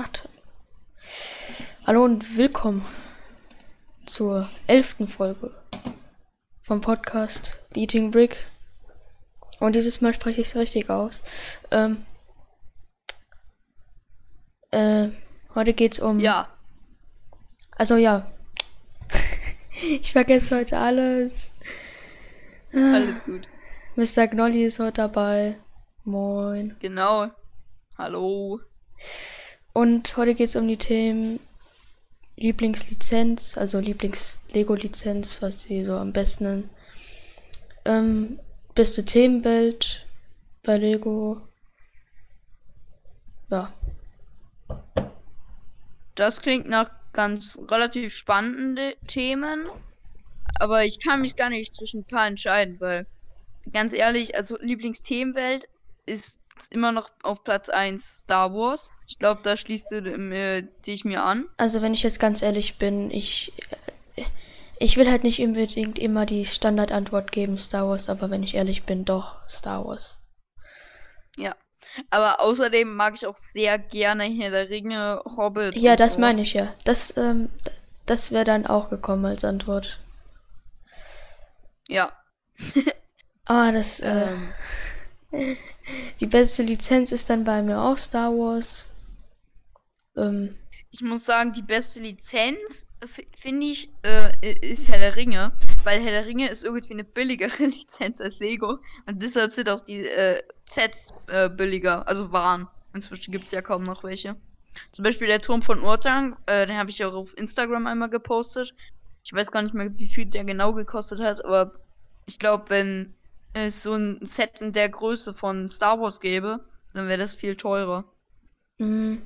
Start. Hallo und willkommen zur elften Folge vom Podcast The Eating Brick. Und dieses Mal spreche ich es richtig aus. Ähm, äh, heute geht's um. Ja. Also ja. ich vergesse heute alles. Alles gut. Mr. Gnolly ist heute dabei. Moin. Genau. Hallo. Und heute geht es um die Themen Lieblingslizenz, also Lieblings-Lego-Lizenz, was sie so am besten nennen. Ähm, beste Themenwelt bei Lego. Ja. Das klingt nach ganz relativ spannenden Themen. Aber ich kann mich gar nicht zwischen ein paar entscheiden, weil ganz ehrlich, also Lieblingsthemenwelt ist immer noch auf Platz 1 Star Wars. Ich glaube, da schließt du äh, dich mir an. Also wenn ich jetzt ganz ehrlich bin, ich äh, ich will halt nicht unbedingt immer die Standardantwort geben Star Wars, aber wenn ich ehrlich bin, doch Star Wars. Ja. Aber außerdem mag ich auch sehr gerne hier der Ringe, Hobbit. Ja, das so. meine ich ja. Das, ähm, das wäre dann auch gekommen als Antwort. Ja. Ah, das, äh, ähm. Die beste Lizenz ist dann bei mir auch Star Wars. Ähm, ich muss sagen, die beste Lizenz, finde ich, äh, ist Herr der Ringe. Weil Herr der Ringe ist irgendwie eine billigere Lizenz als Lego. Und deshalb sind auch die äh, Sets äh, billiger, also waren. Inzwischen gibt es ja kaum noch welche. Zum Beispiel der Turm von Urtang, äh, den habe ich auch auf Instagram einmal gepostet. Ich weiß gar nicht mehr, wie viel der genau gekostet hat, aber ich glaube, wenn es so ein Set in der Größe von Star Wars gäbe, dann wäre das viel teurer. Mhm.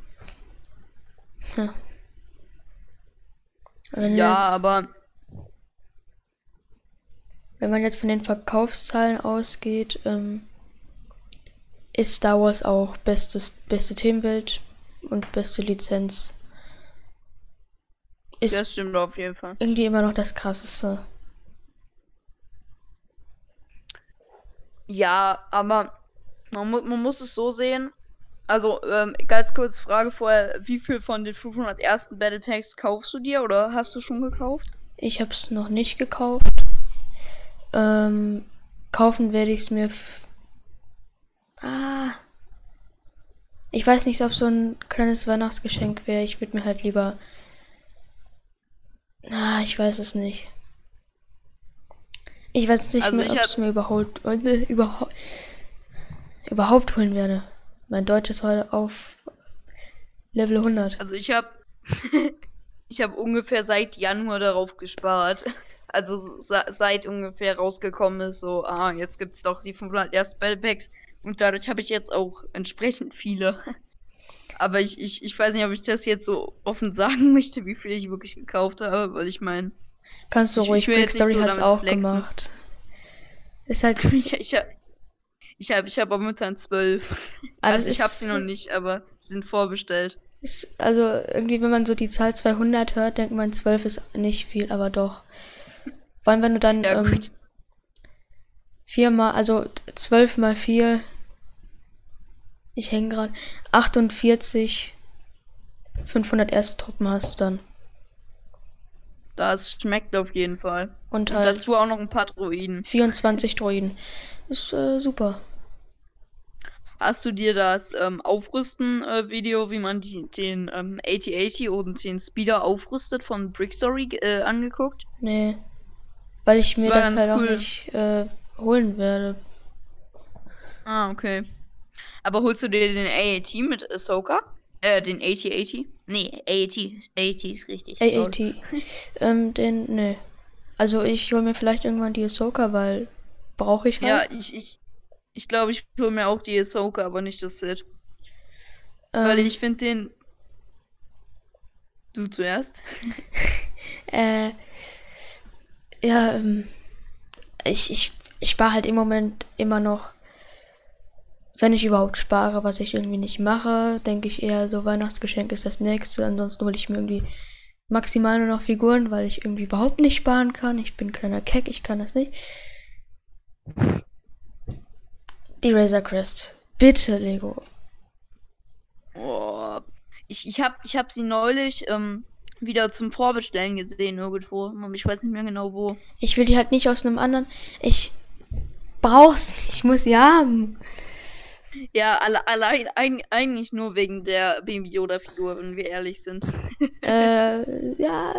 Ja, ja jetzt, aber. Wenn man jetzt von den Verkaufszahlen ausgeht, ähm, ist Star Wars auch bestes, beste Themenwelt und beste Lizenz. Ist das stimmt auf jeden Fall. Irgendwie immer noch das krasseste. Ja, aber man, mu man muss es so sehen. Also, ähm, ganz kurz Frage vorher, wie viel von den 501. Battle Packs kaufst du dir oder hast du schon gekauft? Ich habe es noch nicht gekauft. Ähm, kaufen werde ich es mir. Ah. Ich weiß nicht, ob so ein kleines Weihnachtsgeschenk wäre. Ich würde mir halt lieber. Ah, ich weiß es nicht. Ich weiß nicht also mehr, ob es mir überhaupt, äh, überhaupt, holen werde. Mein Deutsch ist heute auf Level 100. Also ich habe ich habe ungefähr seit Januar darauf gespart. Also seit ungefähr rausgekommen ist, so, ah, jetzt gibt es doch die 500 erst Spellpacks. Und dadurch habe ich jetzt auch entsprechend viele. Aber ich, ich, ich weiß nicht, ob ich das jetzt so offen sagen möchte, wie viel ich wirklich gekauft habe, weil ich meine, Kannst du ich, ruhig, ich Big Story so hat's auch flexen. gemacht. Ist halt. ich, ich, ich habe ich hab momentan zwölf. Also ich habe sie noch nicht, aber sie sind vorbestellt. Ist, also irgendwie, wenn man so die Zahl 200 hört, denkt man, zwölf ist nicht viel, aber doch. Vor allem, wenn du dann ja, ähm, viermal, also zwölf mal vier, ich hänge gerade, 48, 500 erste Truppen hast du dann. Das schmeckt auf jeden Fall. Und, halt Und dazu auch noch ein paar Droiden. 24 Droiden. Ist äh, super. Hast du dir das ähm, Aufrüsten-Video, äh, wie man die, den ähm, 8080 und den Speeder aufrüstet von Brickstory äh, angeguckt? Nee. Weil ich mir das, das halt cool. auch nicht äh, holen werde. Ah, okay. Aber holst du dir den AAT mit Ahsoka? Äh, den AT-80? Nee, AAT. AAT ist richtig. AAT. ähm, den, nee. Also ich hole mir vielleicht irgendwann die Ahsoka, weil brauche ich halt. Ja, ich, ich, ich glaube, ich hole mir auch die Ahsoka, aber nicht das Set. Ähm, weil ich finde den. Du zuerst. äh. Ja, ähm. Ich, ich, ich spare halt im Moment immer noch wenn ich überhaupt spare, was ich irgendwie nicht mache, denke ich eher so Weihnachtsgeschenk ist das nächste. Ansonsten hole ich mir irgendwie maximal nur noch Figuren, weil ich irgendwie überhaupt nicht sparen kann. Ich bin kleiner Keck, ich kann das nicht. Die Razor Crest. Bitte, Lego. Oh. Ich, ich habe ich hab sie neulich ähm, wieder zum Vorbestellen gesehen irgendwo. Ich weiß nicht mehr genau wo. Ich will die halt nicht aus einem anderen. Ich brauch's. Ich muss sie haben. Ja, alle, allein eigentlich nur wegen der Baby Yoda Figur, wenn wir ehrlich sind. äh, ja,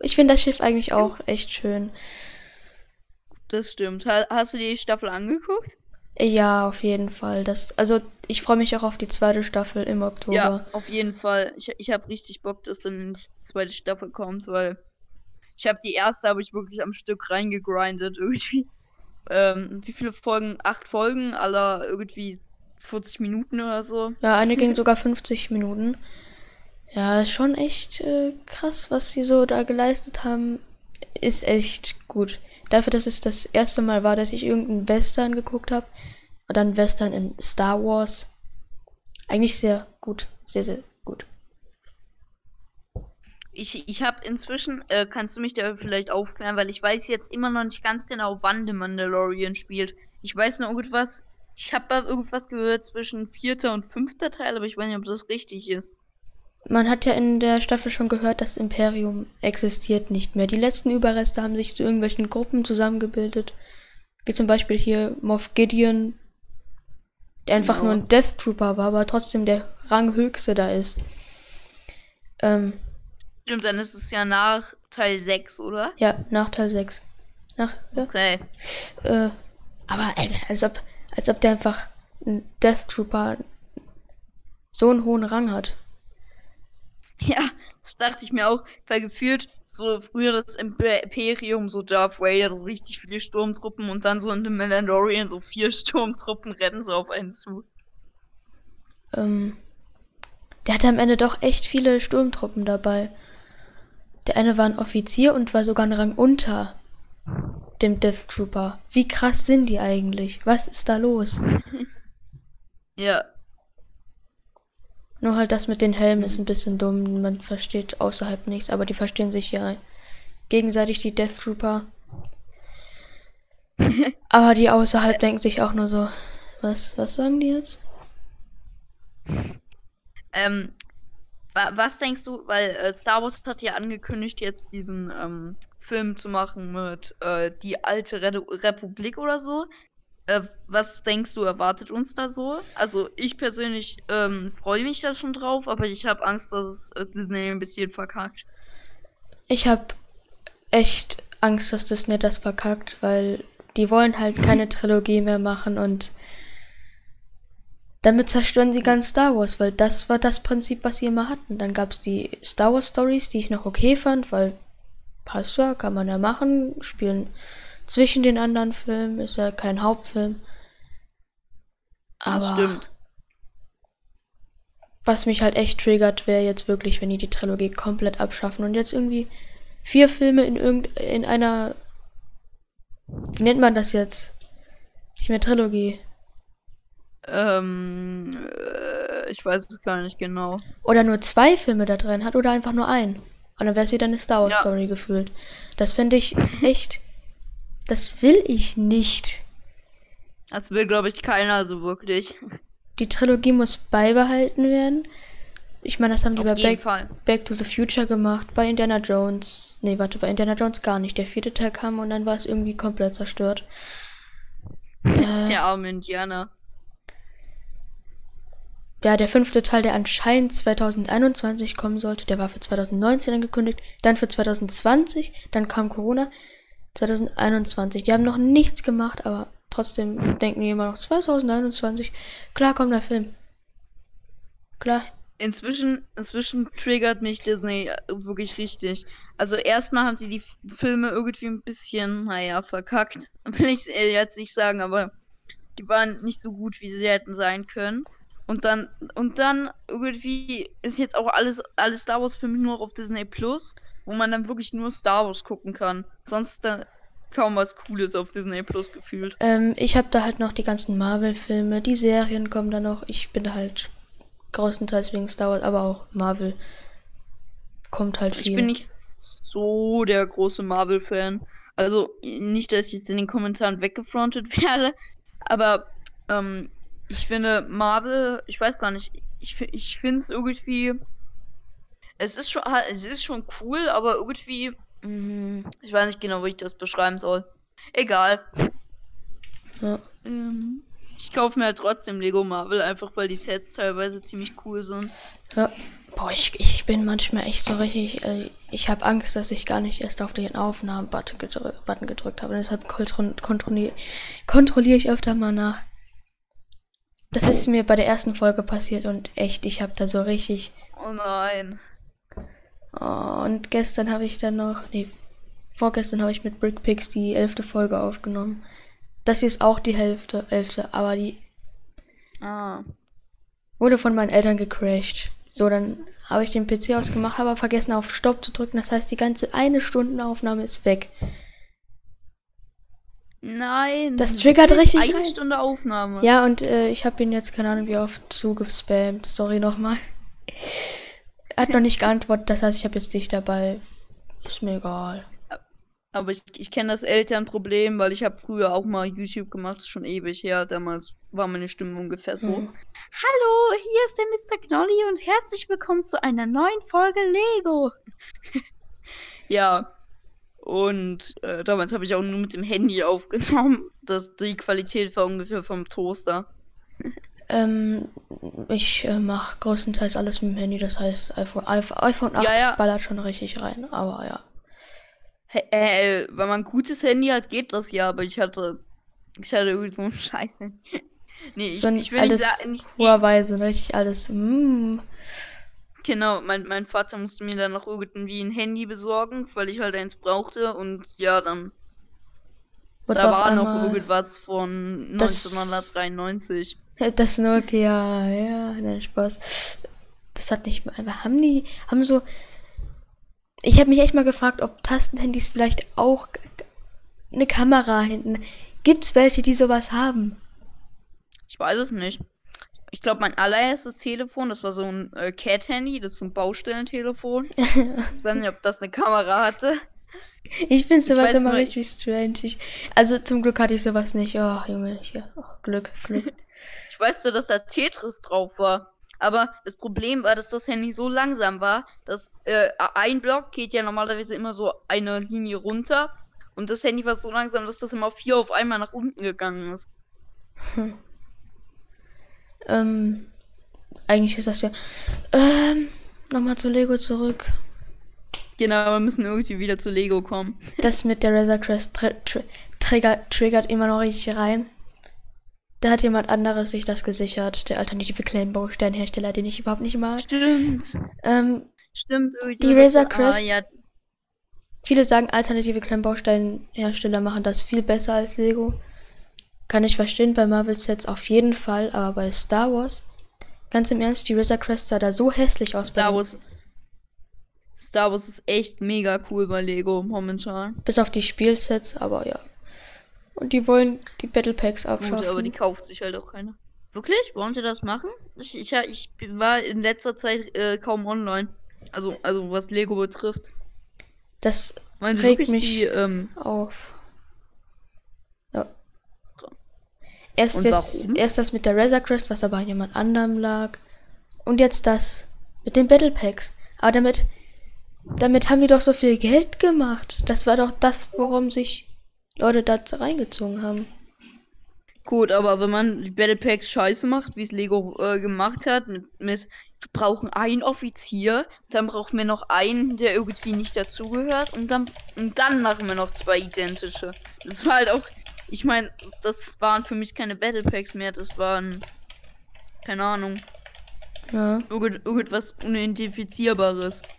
ich finde das Schiff eigentlich auch echt schön. Das stimmt. Hast du die Staffel angeguckt? Ja, auf jeden Fall. Das, also ich freue mich auch auf die zweite Staffel im Oktober. Ja, auf jeden Fall. Ich, ich habe richtig Bock, dass dann die zweite Staffel kommt, weil ich habe die erste, habe ich wirklich am Stück reingegrindet irgendwie. Ähm, wie viele Folgen? Acht Folgen, aller irgendwie 40 Minuten oder so. Ja, eine ging sogar 50 Minuten. Ja, schon echt äh, krass, was sie so da geleistet haben. Ist echt gut. Dafür, dass es das erste Mal war, dass ich irgendeinen Western geguckt habe. Und dann Western in Star Wars. Eigentlich sehr gut. Sehr, sehr gut. Ich, ich habe inzwischen, äh, kannst du mich da vielleicht aufklären, weil ich weiß jetzt immer noch nicht ganz genau, wann The Mandalorian spielt. Ich weiß nur irgendwas, ich habe da irgendwas gehört zwischen vierter und fünfter Teil, aber ich weiß nicht, ob das richtig ist. Man hat ja in der Staffel schon gehört, das Imperium existiert nicht mehr. Die letzten Überreste haben sich zu irgendwelchen Gruppen zusammengebildet. Wie zum Beispiel hier Moff Gideon, der einfach genau. nur ein Death Trooper war, aber trotzdem der Ranghöchste da ist. Ähm, Stimmt, dann ist es ja nach Teil 6, oder? Ja, nach Teil 6. Nach, ja. Okay. Äh, aber also, als ob, als ob der einfach ein Death Trooper so einen hohen Rang hat. Ja, das dachte ich mir auch, weil gefühlt so früher das Imperium, so Darth Vader, so richtig viele Sturmtruppen und dann so in The Mandalorian so vier Sturmtruppen rennen so auf einen zu. Ähm, der hatte am Ende doch echt viele Sturmtruppen dabei. Der eine war ein Offizier und war sogar ein Rang unter dem Death Trooper. Wie krass sind die eigentlich? Was ist da los? ja, nur halt das mit den Helmen ist ein bisschen dumm. Man versteht außerhalb nichts, aber die verstehen sich ja gegenseitig, die Death Trooper. aber die außerhalb denken sich auch nur so, was, was sagen die jetzt? Ähm, wa was denkst du, weil äh, Star Wars hat ja angekündigt, jetzt diesen ähm, Film zu machen mit äh, die alte Re Republik oder so. Äh, was denkst du, erwartet uns da so? Also ich persönlich ähm, freue mich da schon drauf, aber ich habe Angst, dass es äh, Disney ein bisschen verkackt. Ich habe echt Angst, dass Disney das verkackt, weil die wollen halt keine Trilogie mehr machen und damit zerstören sie ganz Star Wars, weil das war das Prinzip, was sie immer hatten. Dann gab es die Star Wars Stories, die ich noch okay fand, weil passt ja, kann man ja machen, spielen zwischen den anderen Filmen, ist ja kein Hauptfilm. Aber stimmt. Was mich halt echt triggert, wäre jetzt wirklich, wenn die die Trilogie komplett abschaffen und jetzt irgendwie vier Filme in irgend in einer wie nennt man das jetzt? Nicht mehr Trilogie. Ähm, äh, ich weiß es gar nicht genau. Oder nur zwei Filme da drin hat oder einfach nur ein. Und dann wäre es wieder eine Star Wars ja. Story gefühlt. Das finde ich echt das will ich nicht. Das will, glaube ich, keiner so wirklich. Die Trilogie muss beibehalten werden. Ich meine, das haben die Auf bei Back, Back, to the Future gemacht, bei Indiana Jones. Nee, warte, bei Indiana Jones gar nicht. Der vierte Teil kam und dann war es irgendwie komplett zerstört. äh, der arme Indiana. Ja, der fünfte Teil, der anscheinend 2021 kommen sollte, der war für 2019 angekündigt, dann für 2020, dann kam Corona, 2021. Die haben noch nichts gemacht, aber trotzdem denken die immer noch 2021. Klar kommt der Film. Klar. Inzwischen, inzwischen triggert mich Disney äh, wirklich richtig. Also erstmal haben sie die Filme irgendwie ein bisschen, naja, verkackt. Will ich jetzt nicht sagen, aber die waren nicht so gut, wie sie hätten sein können. Und dann, und dann irgendwie ist jetzt auch alles, alles Star Wars Filme nur auf Disney Plus wo man dann wirklich nur Star Wars gucken kann. Sonst dann kaum was Cooles auf Disney Plus gefühlt. Ähm, ich habe da halt noch die ganzen Marvel-Filme, die Serien kommen da noch. Ich bin halt größtenteils wegen Star Wars, aber auch Marvel kommt halt viel. Ich bin nicht so der große Marvel-Fan. Also nicht, dass ich jetzt in den Kommentaren weggefrontet werde, aber ähm, ich finde Marvel, ich weiß gar nicht, ich, ich finde es irgendwie Es ist schon, es ist schon cool, aber irgendwie, mh, mm, ich weiß nicht genau, wie ich das beschreiben soll. Egal. Ja. Ähm, ich kaufe mir halt trotzdem Lego Marvel, einfach weil die Sets teilweise ziemlich cool sind. Ja. Boah, ich, ich bin manchmal echt so richtig. Äh, ich habe Angst, dass ich gar nicht erst auf den Aufnahmen-Button gedrü Button gedrückt habe. Und deshalb kontrolliere kontrollier ich öfter mal nach. Das ist mir bei der ersten Folge passiert und echt, ich habe da so richtig. Oh nein. Oh, und gestern habe ich dann noch. Nee, vorgestern habe ich mit Brickpix die elfte Folge aufgenommen. Das hier ist auch die Hälfte, elfte, aber die. Ah. Wurde von meinen Eltern gecrashed. So, dann habe ich den PC ausgemacht, aber vergessen auf Stopp zu drücken. Das heißt, die ganze eine Stundenaufnahme ist weg. Nein. Das triggert richtig eine rein. Stunde Aufnahme. Ja, und äh, ich habe ihn jetzt keine Ahnung wie oft zugespammt. Sorry nochmal. Er hat noch nicht geantwortet, das heißt, ich habe jetzt dich dabei. Ist mir egal. Aber ich, ich kenne das Elternproblem, weil ich habe früher auch mal YouTube gemacht, ist schon ewig her. Damals war meine Stimme ungefähr so. Mhm. Hallo, hier ist der Mr. Knolly und herzlich willkommen zu einer neuen Folge Lego. ja. Und äh, damals habe ich auch nur mit dem Handy aufgenommen. Das, die Qualität war ungefähr vom Toaster. ähm, ich äh, mache größtenteils alles mit dem Handy, das heißt iPhone, iPhone, iPhone 8 ja, ja. ballert schon richtig rein, aber ja. Hey, äh, wenn man ein gutes Handy hat, geht das ja, aber ich hatte. Ich hatte irgendwie so ein Scheiße. nee, ich, so ich will alles nicht sagen. Nicht Huawei sind richtig alles. Mm. Genau, mein, mein Vater musste mir dann noch irgendwie ein Handy besorgen, weil ich halt eins brauchte und ja, dann. Und da war noch irgendwas von 1993. Das Nokia, ja, nein, Spaß. Das hat nicht mal. Haben die. Haben so ich habe mich echt mal gefragt, ob Tastenhandys vielleicht auch eine Kamera hinten. Gibt's welche, die sowas haben? Ich weiß es nicht. Ich glaube, mein allererstes Telefon, das war so ein äh, Cat-Handy, das ist ein Baustellentelefon. ich weiß nicht, ob das eine Kamera hatte. Ich finde sowas immer richtig strange. Ich, also zum Glück hatte ich sowas nicht. Oh, Junge, hier. Oh, Glück, Glück. ich weiß nur, dass da Tetris drauf war. Aber das Problem war, dass das Handy so langsam war, dass äh, ein Block geht ja normalerweise immer so eine Linie runter. Und das Handy war so langsam, dass das immer vier auf einmal nach unten gegangen ist. Hm. Ähm, eigentlich ist das ja. Ähm, nochmal zu Lego zurück. Genau, wir müssen irgendwie wieder zu Lego kommen. Das mit der Razor Crest tr tr triggert, triggert immer noch richtig rein. Da hat jemand anderes sich das gesichert, der alternative Claim-Bausteinhersteller, den ich überhaupt nicht mag. Stimmt. Ähm, Stimmt. Die Razor Crest. Ah, ja. Viele sagen, alternative Kleinbausteinhersteller machen das viel besser als Lego. Kann ich verstehen, bei Marvel Sets auf jeden Fall, aber bei Star Wars, ganz im Ernst, die Razor Crest sah da so hässlich aus. Star Wars, Star Wars ist echt mega cool bei Lego momentan. Bis auf die Spielsets, aber ja. Und die wollen die Battle Packs abschaffen. Gut, aber die kauft sich halt auch keiner. Wirklich? Wollen sie das machen? Ich, ich, ich war in letzter Zeit äh, kaum online. Also, also was Lego betrifft. Das Meinen regt mich die, ähm, auf. Ja. Erst, das, erst das mit der Razor Crest, was aber jemand anderem lag. Und jetzt das mit den Battle Packs. Aber damit, damit haben wir doch so viel Geld gemacht. Das war doch das, worum sich Leute da reingezogen haben. Gut, aber wenn man die Battle Packs scheiße macht, wie es Lego äh, gemacht hat, mit, mit wir brauchen einen Offizier, dann brauchen wir noch einen, der irgendwie nicht dazugehört und dann und dann machen wir noch zwei identische. Das war halt auch, ich meine, das waren für mich keine Battle Packs mehr, das waren keine Ahnung. Ja. Irgend, irgendwas unidentifizierbares.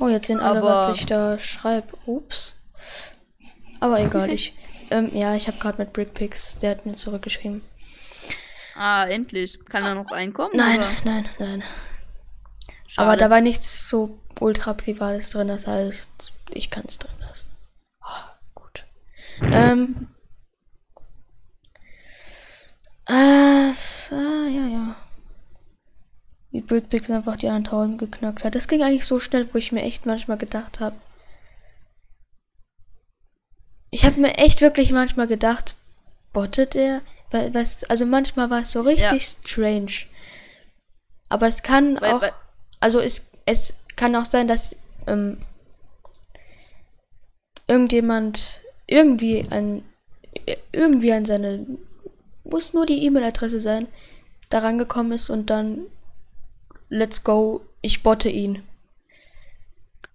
Oh, jetzt sehen alle, Aber... was ich da schreibe. Ups. Aber egal, ich. Ähm, ja, ich habe gerade mit Brickpix, der hat mir zurückgeschrieben. Ah, endlich. Kann er noch reinkommen? Nein, oder? nein, nein. Schade. Aber da war nichts so ultra privates drin, das heißt, ich kann es drin lassen. Oh, gut. ähm. Äh, so, ja, ja wie Brickpix einfach die 1000 geknackt hat. Das ging eigentlich so schnell, wo ich mir echt manchmal gedacht habe. Ich habe mir echt wirklich manchmal gedacht, bottet er? Was, also manchmal war es so richtig ja. strange. Aber es kann weil, auch, weil, also es, es kann auch sein, dass ähm, irgendjemand irgendwie an irgendwie an seine muss nur die E-Mail-Adresse sein, daran gekommen ist und dann let's go, ich botte ihn.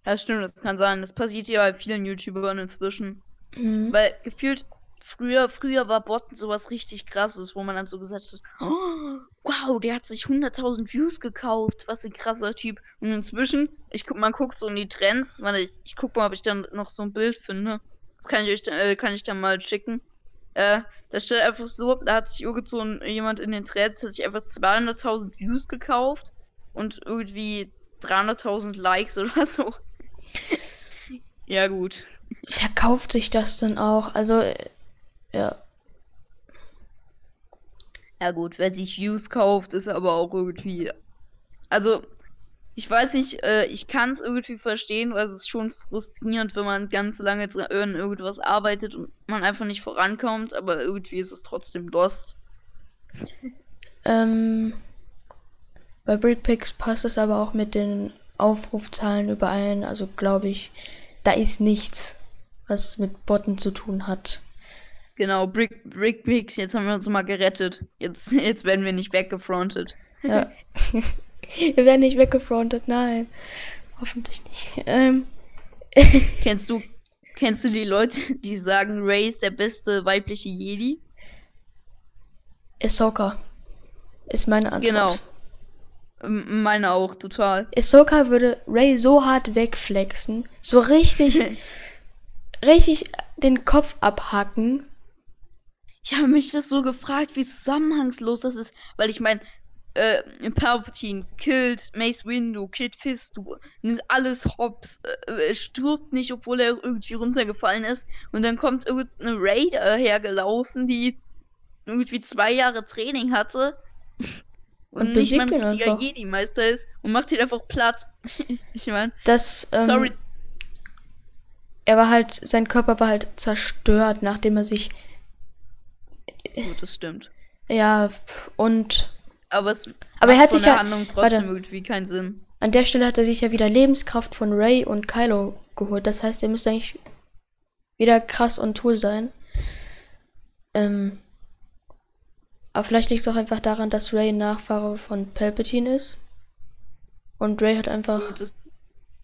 Das stimmt, das kann sein. Das passiert ja bei vielen YouTubern inzwischen. Mhm. Weil gefühlt früher, früher war Botten sowas richtig krasses, wo man dann so gesagt hat, oh, wow, der hat sich 100.000 Views gekauft, was ein krasser Typ. Und inzwischen, ich guck, man guckt so in die Trends, warte, ich, ich guck mal, ob ich dann noch so ein Bild finde. Das kann ich euch, äh, kann ich dann mal schicken. Äh, da steht einfach so, da hat sich irgend so ein, jemand in den Threads, hat sich einfach 200.000 Views gekauft und irgendwie 300.000 Likes oder so. ja, gut. Verkauft sich das dann auch? Also, äh, ja. Ja, gut, wer sich Views kauft, ist aber auch irgendwie. Also, ich weiß nicht, äh, ich kann es irgendwie verstehen, weil es ist schon frustrierend, wenn man ganz lange an irgendwas arbeitet und man einfach nicht vorankommt, aber irgendwie ist es trotzdem Lost. Ähm, bei Brickpicks passt es aber auch mit den Aufrufzahlen überein, also glaube ich, da ist nichts, was mit Botten zu tun hat. Genau, Brick, Brickpicks, jetzt haben wir uns mal gerettet. Jetzt, jetzt werden wir nicht weggefrontet. Ja. Wir werden nicht weggefrontet, nein. Hoffentlich nicht. Ähm. kennst du kennst du die Leute, die sagen, Ray ist der beste weibliche Jedi? Ahsoka ist meine Antwort. Genau. Meine auch, total. Ahsoka würde Ray so hart wegflexen, so richtig, richtig den Kopf abhacken. Ich habe mich das so gefragt, wie zusammenhangslos das ist, weil ich meine, äh, Palpatine killt Mace Windu, killt Fistu, nimmt alles hops, äh, stirbt nicht, obwohl er irgendwie runtergefallen ist. Und dann kommt irgendeine Raider hergelaufen, die irgendwie zwei Jahre Training hatte. Und, und nicht mal ein richtiger Jedi-Meister ist und macht ihn einfach platt. ich meine. Das, ähm, sorry. Er war halt, sein Körper war halt zerstört, nachdem er sich. Gut, das stimmt. Ja, und aber es aber er hat sich ja Handlung trotzdem warte, irgendwie keinen Sinn. An der Stelle hat er sich ja wieder Lebenskraft von Ray und Kylo geholt. Das heißt, er müsste eigentlich wieder krass und tool sein. Ähm, aber vielleicht liegt es auch einfach daran, dass Ray Nachfahre von Palpatine ist. Und Ray hat einfach das,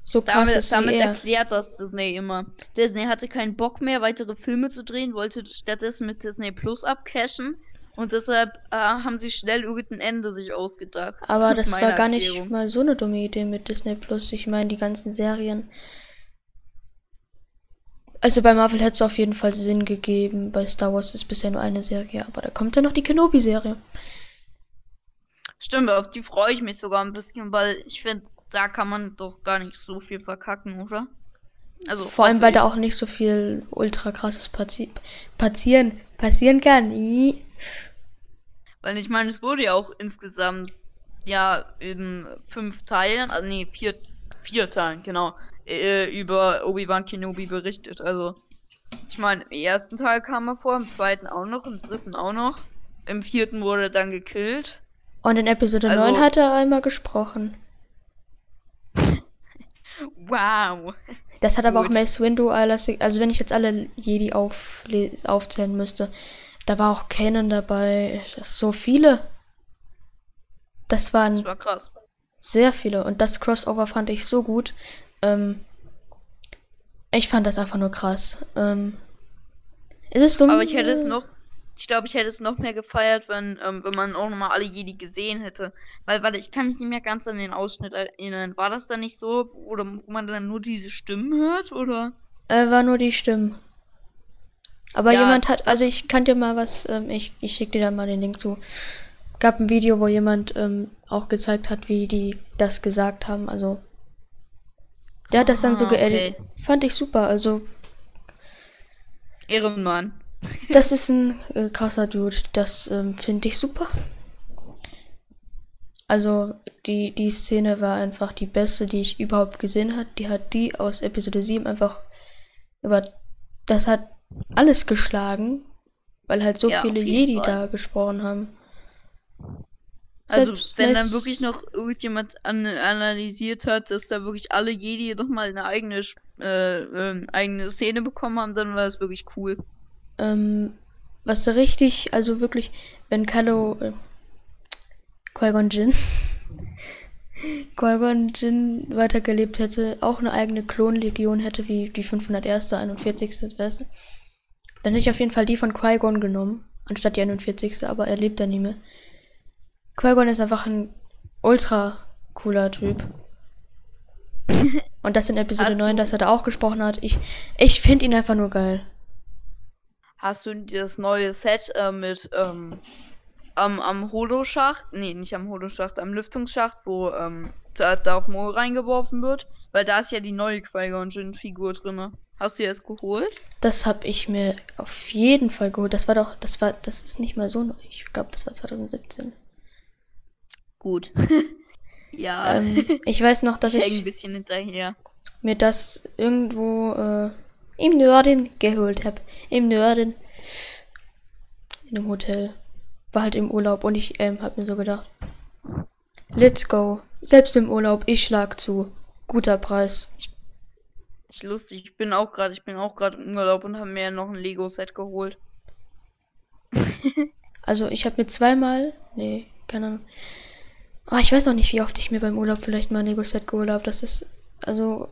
so krass damit, ist damit erklärt das Disney immer. Disney hatte keinen Bock mehr, weitere Filme zu drehen, wollte stattdessen mit Disney Plus abcashen und deshalb äh, haben sie schnell irgendein Ende sich ausgedacht. Aber das, das war gar Erklärung. nicht mal so eine dumme Idee mit Disney Plus. Ich meine, die ganzen Serien. Also bei Marvel hätte es auf jeden Fall Sinn gegeben. Bei Star Wars ist bisher nur eine Serie, aber da kommt ja noch die Kenobi-Serie. Stimmt, auf die freue ich mich sogar ein bisschen, weil ich finde, da kann man doch gar nicht so viel verkacken, oder? Also vor allem, weil da auch nicht so viel ultra krasses passi passieren, passieren kann. I weil ich meine, es wurde ja auch insgesamt ja in fünf Teilen, also nee, vier, vier Teilen, genau, äh, über Obi-Wan Kenobi berichtet. Also, ich meine, im ersten Teil kam er vor, im zweiten auch noch, im dritten auch noch. Im vierten wurde er dann gekillt. Und in Episode also, 9 hat er einmal gesprochen. Wow. Das hat aber Gut. auch Mace Windu alles, also wenn ich jetzt alle Jedi aufzählen müsste, da war auch Kanan dabei. So viele. Das waren das war krass. sehr viele. Und das Crossover fand ich so gut. Ähm, ich fand das einfach nur krass. Ähm, ist es dumm? Aber ich hätte es noch. Ich glaube, ich hätte es noch mehr gefeiert, wenn, ähm, wenn man auch nochmal alle Jedi gesehen hätte. Weil, warte, ich kann mich nicht mehr ganz an den Ausschnitt erinnern. War das dann nicht so? Oder wo man dann nur diese Stimmen hört? Oder? Äh, war nur die Stimmen. Aber ja, jemand hat, also ich kann dir mal was, ähm, ich, ich schicke dir da mal den Link zu. Gab ein Video, wo jemand ähm, auch gezeigt hat, wie die das gesagt haben. Also der hat das dann so ah, geeditet. Okay. Fand ich super. Also Ehrenmann. Das ist ein äh, krasser Dude. Das ähm, finde ich super. Also die, die Szene war einfach die beste, die ich überhaupt gesehen habe. Die hat die aus Episode 7 einfach über. Das hat alles geschlagen. weil halt so ja, viele Jedi Fall. da gesprochen haben. Also Selbst wenn dann wirklich noch irgendjemand an, analysiert hat, dass da wirklich alle Jedi noch mal eine eigene äh, äh, eigene Szene bekommen haben, dann war das wirklich cool. Ähm, was richtig, also wirklich, wenn Kylo äh, Qui-Gon Jinn Qui-Gon Jinn weitergelebt hätte, auch eine eigene Klonlegion hätte, wie die 501. 41. Weißt Dann hätte ich auf jeden Fall die von Qui-Gon genommen, anstatt die 41. Aber er lebt ja nie mehr. Qui-Gon ist einfach ein ultra cooler Typ. Und das in Episode hast 9, dass er da auch gesprochen hat. Ich, ich finde ihn einfach nur geil. Hast du das neue Set äh, mit ähm, am, am Holoschacht? Nee, nicht am Holoschacht, am Lüftungsschacht, wo ähm, Darth Maul reingeworfen wird? Weil da ist ja die neue Qui-Gon Figur drin. Hast du das geholt? Das habe ich mir auf jeden Fall geholt. Das war doch, das war, das ist nicht mal so neu. Ich glaube, das war 2017. Gut. ja. Ähm, ich weiß noch, dass ich, ich ein bisschen hinterher. mir das irgendwo äh, im Norden geholt habe. Im Norden. In einem Hotel. War halt im Urlaub und ich ähm, habe mir so gedacht. Let's go. Selbst im Urlaub, ich schlag zu. Guter Preis. Ich lustig, ich bin auch gerade, ich bin auch gerade im Urlaub und habe mir noch ein Lego Set geholt. also, ich habe mir zweimal, nee, keine Ahnung, Oh, ich weiß auch nicht, wie oft ich mir beim Urlaub vielleicht mal ein Lego-Set geholt habe. Das ist also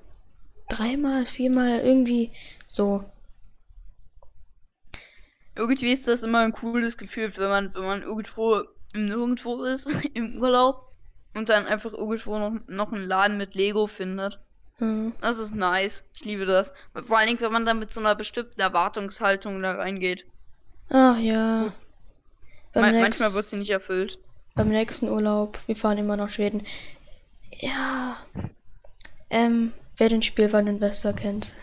dreimal, viermal irgendwie so. Irgendwie ist das immer ein cooles Gefühl, wenn man, wenn man irgendwo im Nirgendwo ist, im Urlaub, und dann einfach irgendwo noch, noch einen Laden mit Lego findet. Hm. Das ist nice. Ich liebe das. Vor allen Dingen, wenn man dann mit so einer bestimmten Erwartungshaltung da reingeht. Ach ja. Ma manchmal wird sie nicht erfüllt beim nächsten Urlaub. Wir fahren immer nach Schweden. Ja. Ähm, wer den Spielwareninvestor kennt.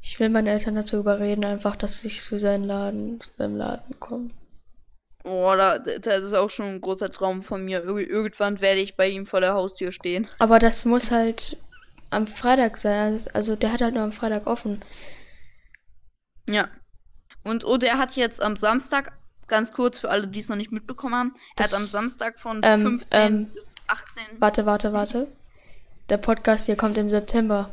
Ich will meine Eltern dazu überreden, einfach, dass ich zu seinem Laden, zu seinem Laden komme. Oh, da, das ist auch schon ein großer Traum von mir. Ir irgendwann werde ich bei ihm vor der Haustür stehen. Aber das muss halt am Freitag sein. Also der hat halt nur am Freitag offen. Ja. Und, und er hat jetzt am Samstag ganz kurz für alle, die es noch nicht mitbekommen haben. Das, er hat am Samstag von ähm, 15 ähm, bis 18. Warte, warte, warte. Der Podcast hier kommt im September.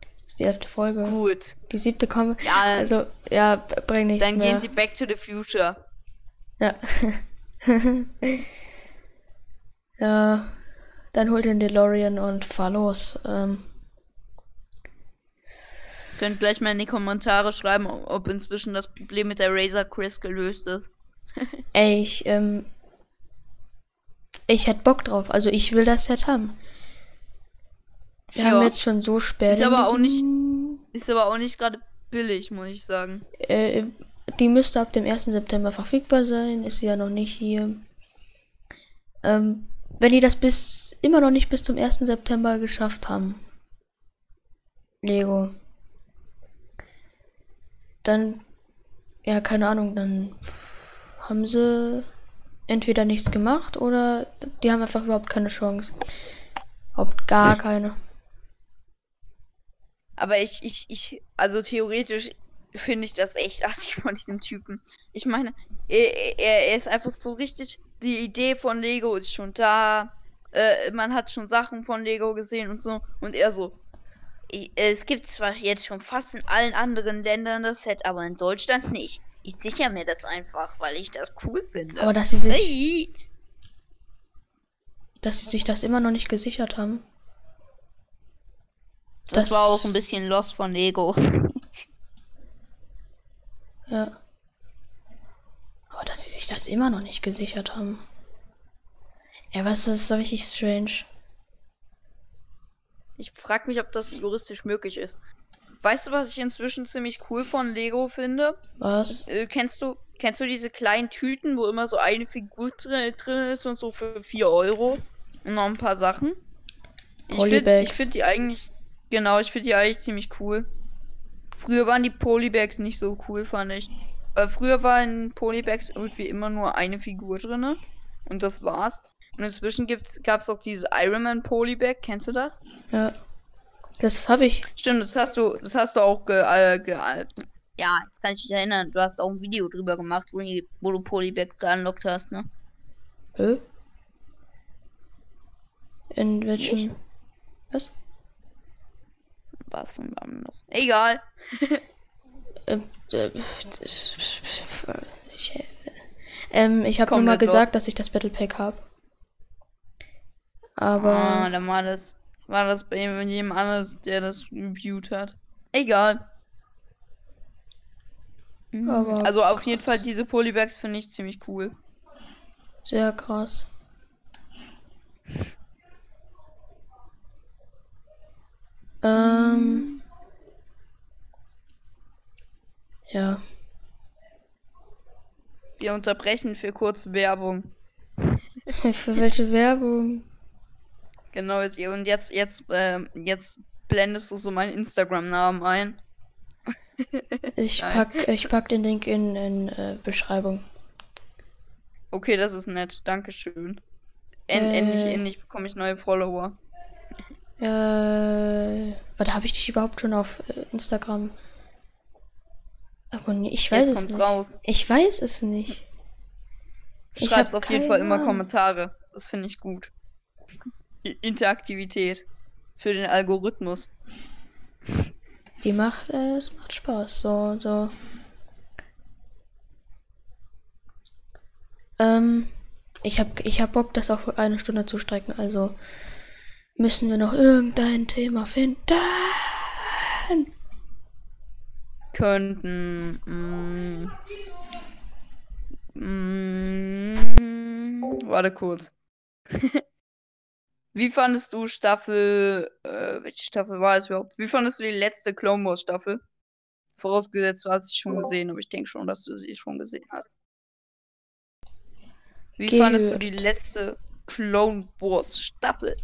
Das ist die elfte Folge. Gut. Die siebte kommt. Ja, also, ja, bring nichts Dann mehr. gehen sie back to the future. Ja. ja. Dann holt den DeLorean und fahr los. Ähm, Könnt gleich mal in die Kommentare schreiben, ob inzwischen das Problem mit der Razer Chris gelöst ist. Ey, ich, ähm, ich hätte Bock drauf. Also ich will das Set haben. Wir ja. haben jetzt schon so spät. Ist aber auch nicht, ist aber auch nicht gerade billig, muss ich sagen. Äh, die müsste ab dem 1. September verfügbar sein. Ist sie ja noch nicht hier. Ähm, wenn die das bis immer noch nicht bis zum 1. September geschafft haben. Lego dann, ja, keine Ahnung, dann haben sie entweder nichts gemacht oder die haben einfach überhaupt keine Chance. Überhaupt gar keine. Aber ich, ich, ich, also theoretisch finde ich das echt artig von diesem Typen. Ich meine, er, er, ist einfach so richtig, die Idee von Lego ist schon da. Äh, man hat schon Sachen von Lego gesehen und so. Und er so, es gibt zwar jetzt schon fast in allen anderen Ländern das Set, aber in Deutschland nicht. Ich sichere mir das einfach, weil ich das cool finde. Aber dass sie sich. Hey. Dass sie sich das immer noch nicht gesichert haben. Das, das war auch ein bisschen los von Lego. ja. Aber dass sie sich das immer noch nicht gesichert haben. Ja, was ist so richtig strange. Ich frage mich, ob das juristisch möglich ist. Weißt du, was ich inzwischen ziemlich cool von Lego finde? Was? Äh, kennst du kennst du diese kleinen Tüten, wo immer so eine Figur drin, drin ist und so für 4 Euro und noch ein paar Sachen? Ich finde find die eigentlich genau, ich finde die eigentlich ziemlich cool. Früher waren die Polybags nicht so cool, fand ich. Weil früher war in Polybags irgendwie immer nur eine Figur drin und das war's. Und inzwischen gab es auch diese Iron Man Polybag, kennst du das? Ja. Das habe ich. Stimmt, das hast du, das hast du auch ge, äh, ge, Ja, jetzt kann ich mich erinnern, du hast auch ein Video drüber gemacht, wo, wo du Polyback geunlockt hast, ne? Hä? In welchem? Was? Was von wann das? Egal. ähm, äh, ähm, ich habe nur mal gesagt, los. dass ich das Battle Pack habe. Aber. Ah, dann war das, war das bei jemand anders, der das reviewed hat. Egal. Mhm. Aber also auf krass. jeden Fall diese Polybags finde ich ziemlich cool. Sehr krass. Ähm. Ja. Wir unterbrechen für kurze Werbung. für welche Werbung? Genau, jetzt, und jetzt, jetzt, äh, jetzt blendest du so meinen Instagram-Namen ein. ich pack, ich pack den Link in, in äh, Beschreibung. Okay, das ist nett. Dankeschön. End, äh, endlich, endlich bekomme ich neue Follower. Äh, warte, habe ich dich überhaupt schon auf äh, Instagram? Abonniert? Ich weiß Jetzt es nicht. Raus. Ich weiß es nicht. Schreibt auf jeden Fall immer Kommentare. Das finde ich gut. Interaktivität für den Algorithmus. Die macht, äh, es macht Spaß. So, so. Ähm, ich hab, ich hab Bock, das auf eine Stunde zu strecken. Also müssen wir noch irgendein Thema finden. Könnten. Mm, mm, warte kurz. Wie fandest du Staffel, äh, welche Staffel war es überhaupt? Wie fandest du die letzte Clone Wars Staffel? Vorausgesetzt, du hast sie schon gesehen, aber ich denke schon, dass du sie schon gesehen hast. Wie Gut. fandest du die letzte Clone Wars Staffel?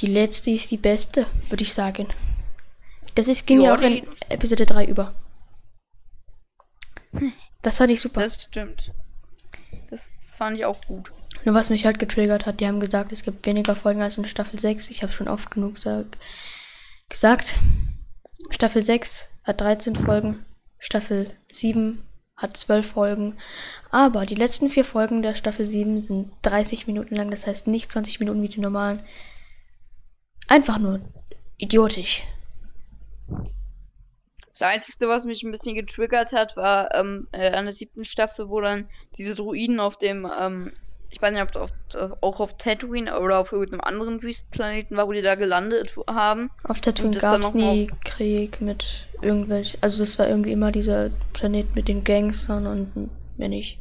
Die letzte ist die beste, würde ich sagen. Das ist, ging ja, auch in Episode 3 über. Das fand ich super. Das stimmt. Das, das fand ich auch gut. Nur was mich halt getriggert hat, die haben gesagt, es gibt weniger Folgen als in Staffel 6. Ich habe schon oft genug gesagt. Staffel 6 hat 13 Folgen, Staffel 7 hat 12 Folgen. Aber die letzten vier Folgen der Staffel 7 sind 30 Minuten lang, das heißt nicht 20 Minuten wie die normalen. Einfach nur idiotisch. Das Einzige, was mich ein bisschen getriggert hat, war ähm, äh, an der siebten Staffel, wo dann diese Druiden auf dem ähm, ich weiß nicht, ob auf, auch auf Tatooine oder auf irgendeinem anderen Wüstenplaneten war, wo die da gelandet haben. Auf Tatooine gab es nie Krieg mit irgendwelchen. Also das war irgendwie immer dieser Planet mit den Gangstern und wenn ich.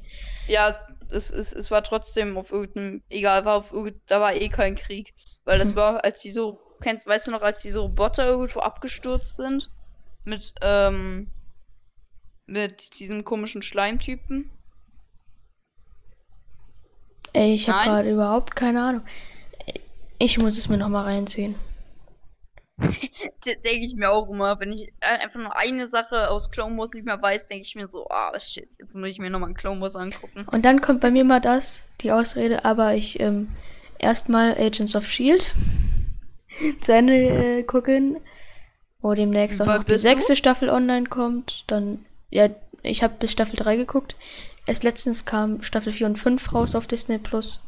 Ja, es, es, es war trotzdem auf irgendeinem. Egal, war auf da war eh kein Krieg. Weil das hm. war, als die so. Kennst, weißt du noch, als diese Roboter irgendwo abgestürzt sind? Mit, ähm. Mit diesem komischen Schleimtypen? Ey, ich habe gerade überhaupt keine Ahnung. Ich muss es mir noch mal reinziehen. denke ich mir auch immer, wenn ich einfach nur eine Sache aus Clone Wars nicht mehr weiß, denke ich mir so, ah oh, shit, jetzt muss ich mir nochmal Clone Wars angucken. Und dann kommt bei mir mal das, die Ausrede, aber ich ähm, erstmal Agents of Shield zu Ende äh, gucken, wo demnächst auch noch die sechste du? Staffel online kommt. Dann, ja, ich habe bis Staffel 3 geguckt. Erst letztens kam Staffel 4 und 5 raus auf Disney Plus.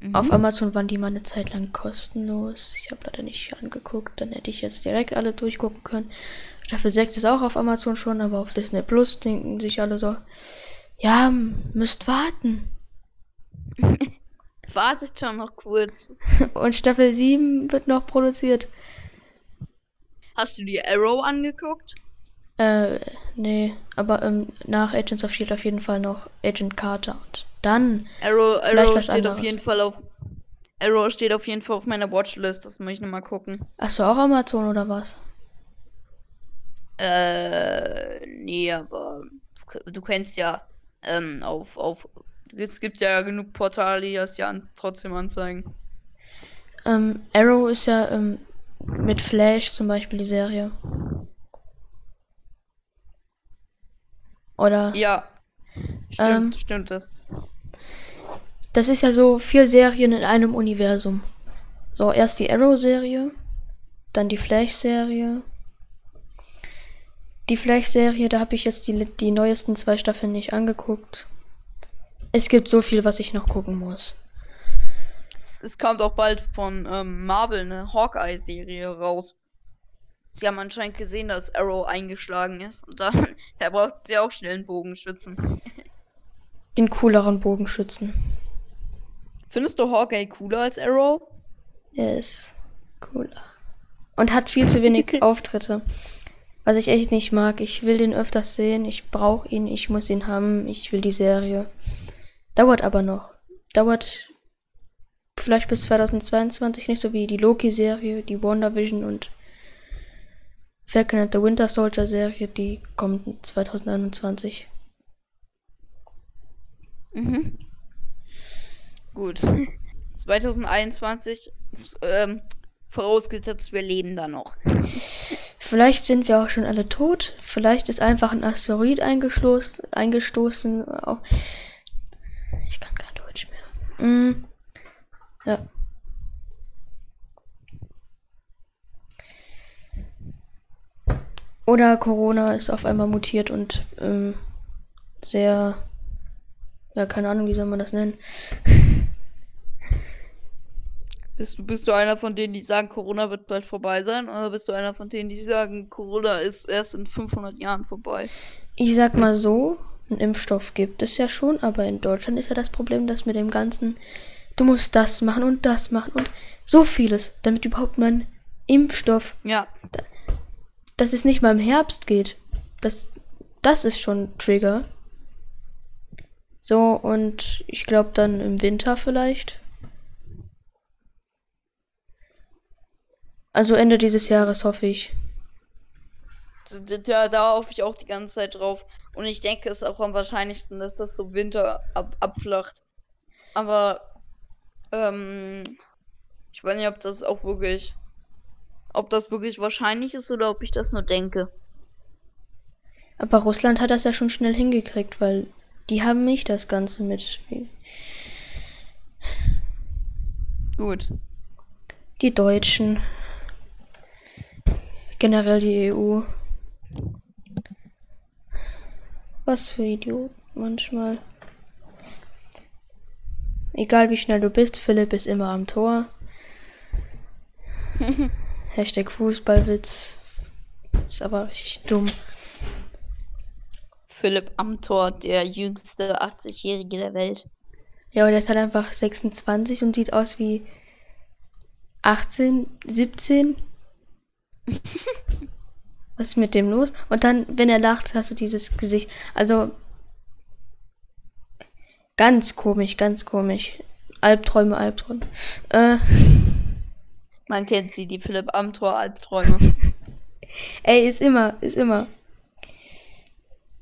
Mhm. Auf Amazon waren die mal eine Zeit lang kostenlos. Ich habe leider nicht angeguckt. Dann hätte ich jetzt direkt alle durchgucken können. Staffel 6 ist auch auf Amazon schon, aber auf Disney Plus denken sich alle so. Ja, müsst warten. Wartet schon noch kurz. Und Staffel 7 wird noch produziert. Hast du die Arrow angeguckt? Äh, nee, aber ähm, nach Agents of Shield auf jeden Fall noch Agent Carter und dann Arrow, Arrow was steht anderes. auf jeden Fall auf Arrow steht auf jeden Fall auf meiner Watchlist, das muss ich nochmal gucken. Hast du auch Amazon oder was? Äh, nee, aber du kennst ja ähm, auf auf es gibt ja genug Portale, die das ja an, trotzdem anzeigen. Ähm, Arrow ist ja ähm, mit Flash zum Beispiel die Serie. Oder? Ja. Stimmt, ähm, stimmt das. Das ist ja so vier Serien in einem Universum. So, erst die Arrow-Serie, dann die Flash-Serie, Die Flash-Serie, da habe ich jetzt die, die neuesten zwei Staffeln nicht angeguckt. Es gibt so viel, was ich noch gucken muss. Es, es kommt auch bald von ähm, Marvel eine Hawkeye-Serie raus. Sie haben anscheinend gesehen, dass Arrow eingeschlagen ist. Und da, da braucht sie auch schnell einen Bogenschützen. Den cooleren Bogenschützen. Findest du Hawkeye cooler als Arrow? Er ist cooler. Und hat viel zu wenig Auftritte. Was ich echt nicht mag. Ich will den öfters sehen. Ich brauche ihn. Ich muss ihn haben. Ich will die Serie. Dauert aber noch. Dauert vielleicht bis 2022 nicht so wie die Loki-Serie, die WandaVision und Falcon and the Winter Soldier Serie, die kommt 2021. Mhm. Gut. 2021, ähm, vorausgesetzt, wir leben da noch. Vielleicht sind wir auch schon alle tot. Vielleicht ist einfach ein Asteroid eingestoßen. eingestoßen. Ich kann kein Deutsch mehr. Mm. Ja. Oder Corona ist auf einmal mutiert und ähm, sehr. Ja, keine Ahnung, wie soll man das nennen? Bist du, bist du einer von denen, die sagen, Corona wird bald vorbei sein? Oder bist du einer von denen, die sagen, Corona ist erst in 500 Jahren vorbei? Ich sag mal so, einen Impfstoff gibt es ja schon, aber in Deutschland ist ja das Problem, dass mit dem Ganzen, du musst das machen und das machen und so vieles, damit überhaupt mal ein Impfstoff. Ja. Da, dass es nicht mal im Herbst geht. Das, das ist schon Trigger. So, und ich glaube dann im Winter vielleicht. Also Ende dieses Jahres hoffe ich. Ja, da hoffe ich auch die ganze Zeit drauf. Und ich denke, es ist auch am wahrscheinlichsten, dass das so Winter ab abflacht. Aber ähm, ich weiß nicht, ob das auch wirklich, ob das wirklich wahrscheinlich ist oder ob ich das nur denke. Aber Russland hat das ja schon schnell hingekriegt, weil die haben nicht das Ganze mit. Gut. Die Deutschen generell die EU. Was für Idioten manchmal. Egal wie schnell du bist, Philipp ist immer am Tor. Hashtag Fußballwitz. Ist aber richtig dumm. Philipp am Tor, der jüngste 80-Jährige der Welt. Ja, und der ist halt einfach 26 und sieht aus wie 18, 17. Was ist mit dem los? Und dann, wenn er lacht, hast du dieses Gesicht. Also ganz komisch, ganz komisch. Albträume, Albträume. Äh. Man kennt sie, die Philipp Amthor Albträume. Ey, ist immer, ist immer.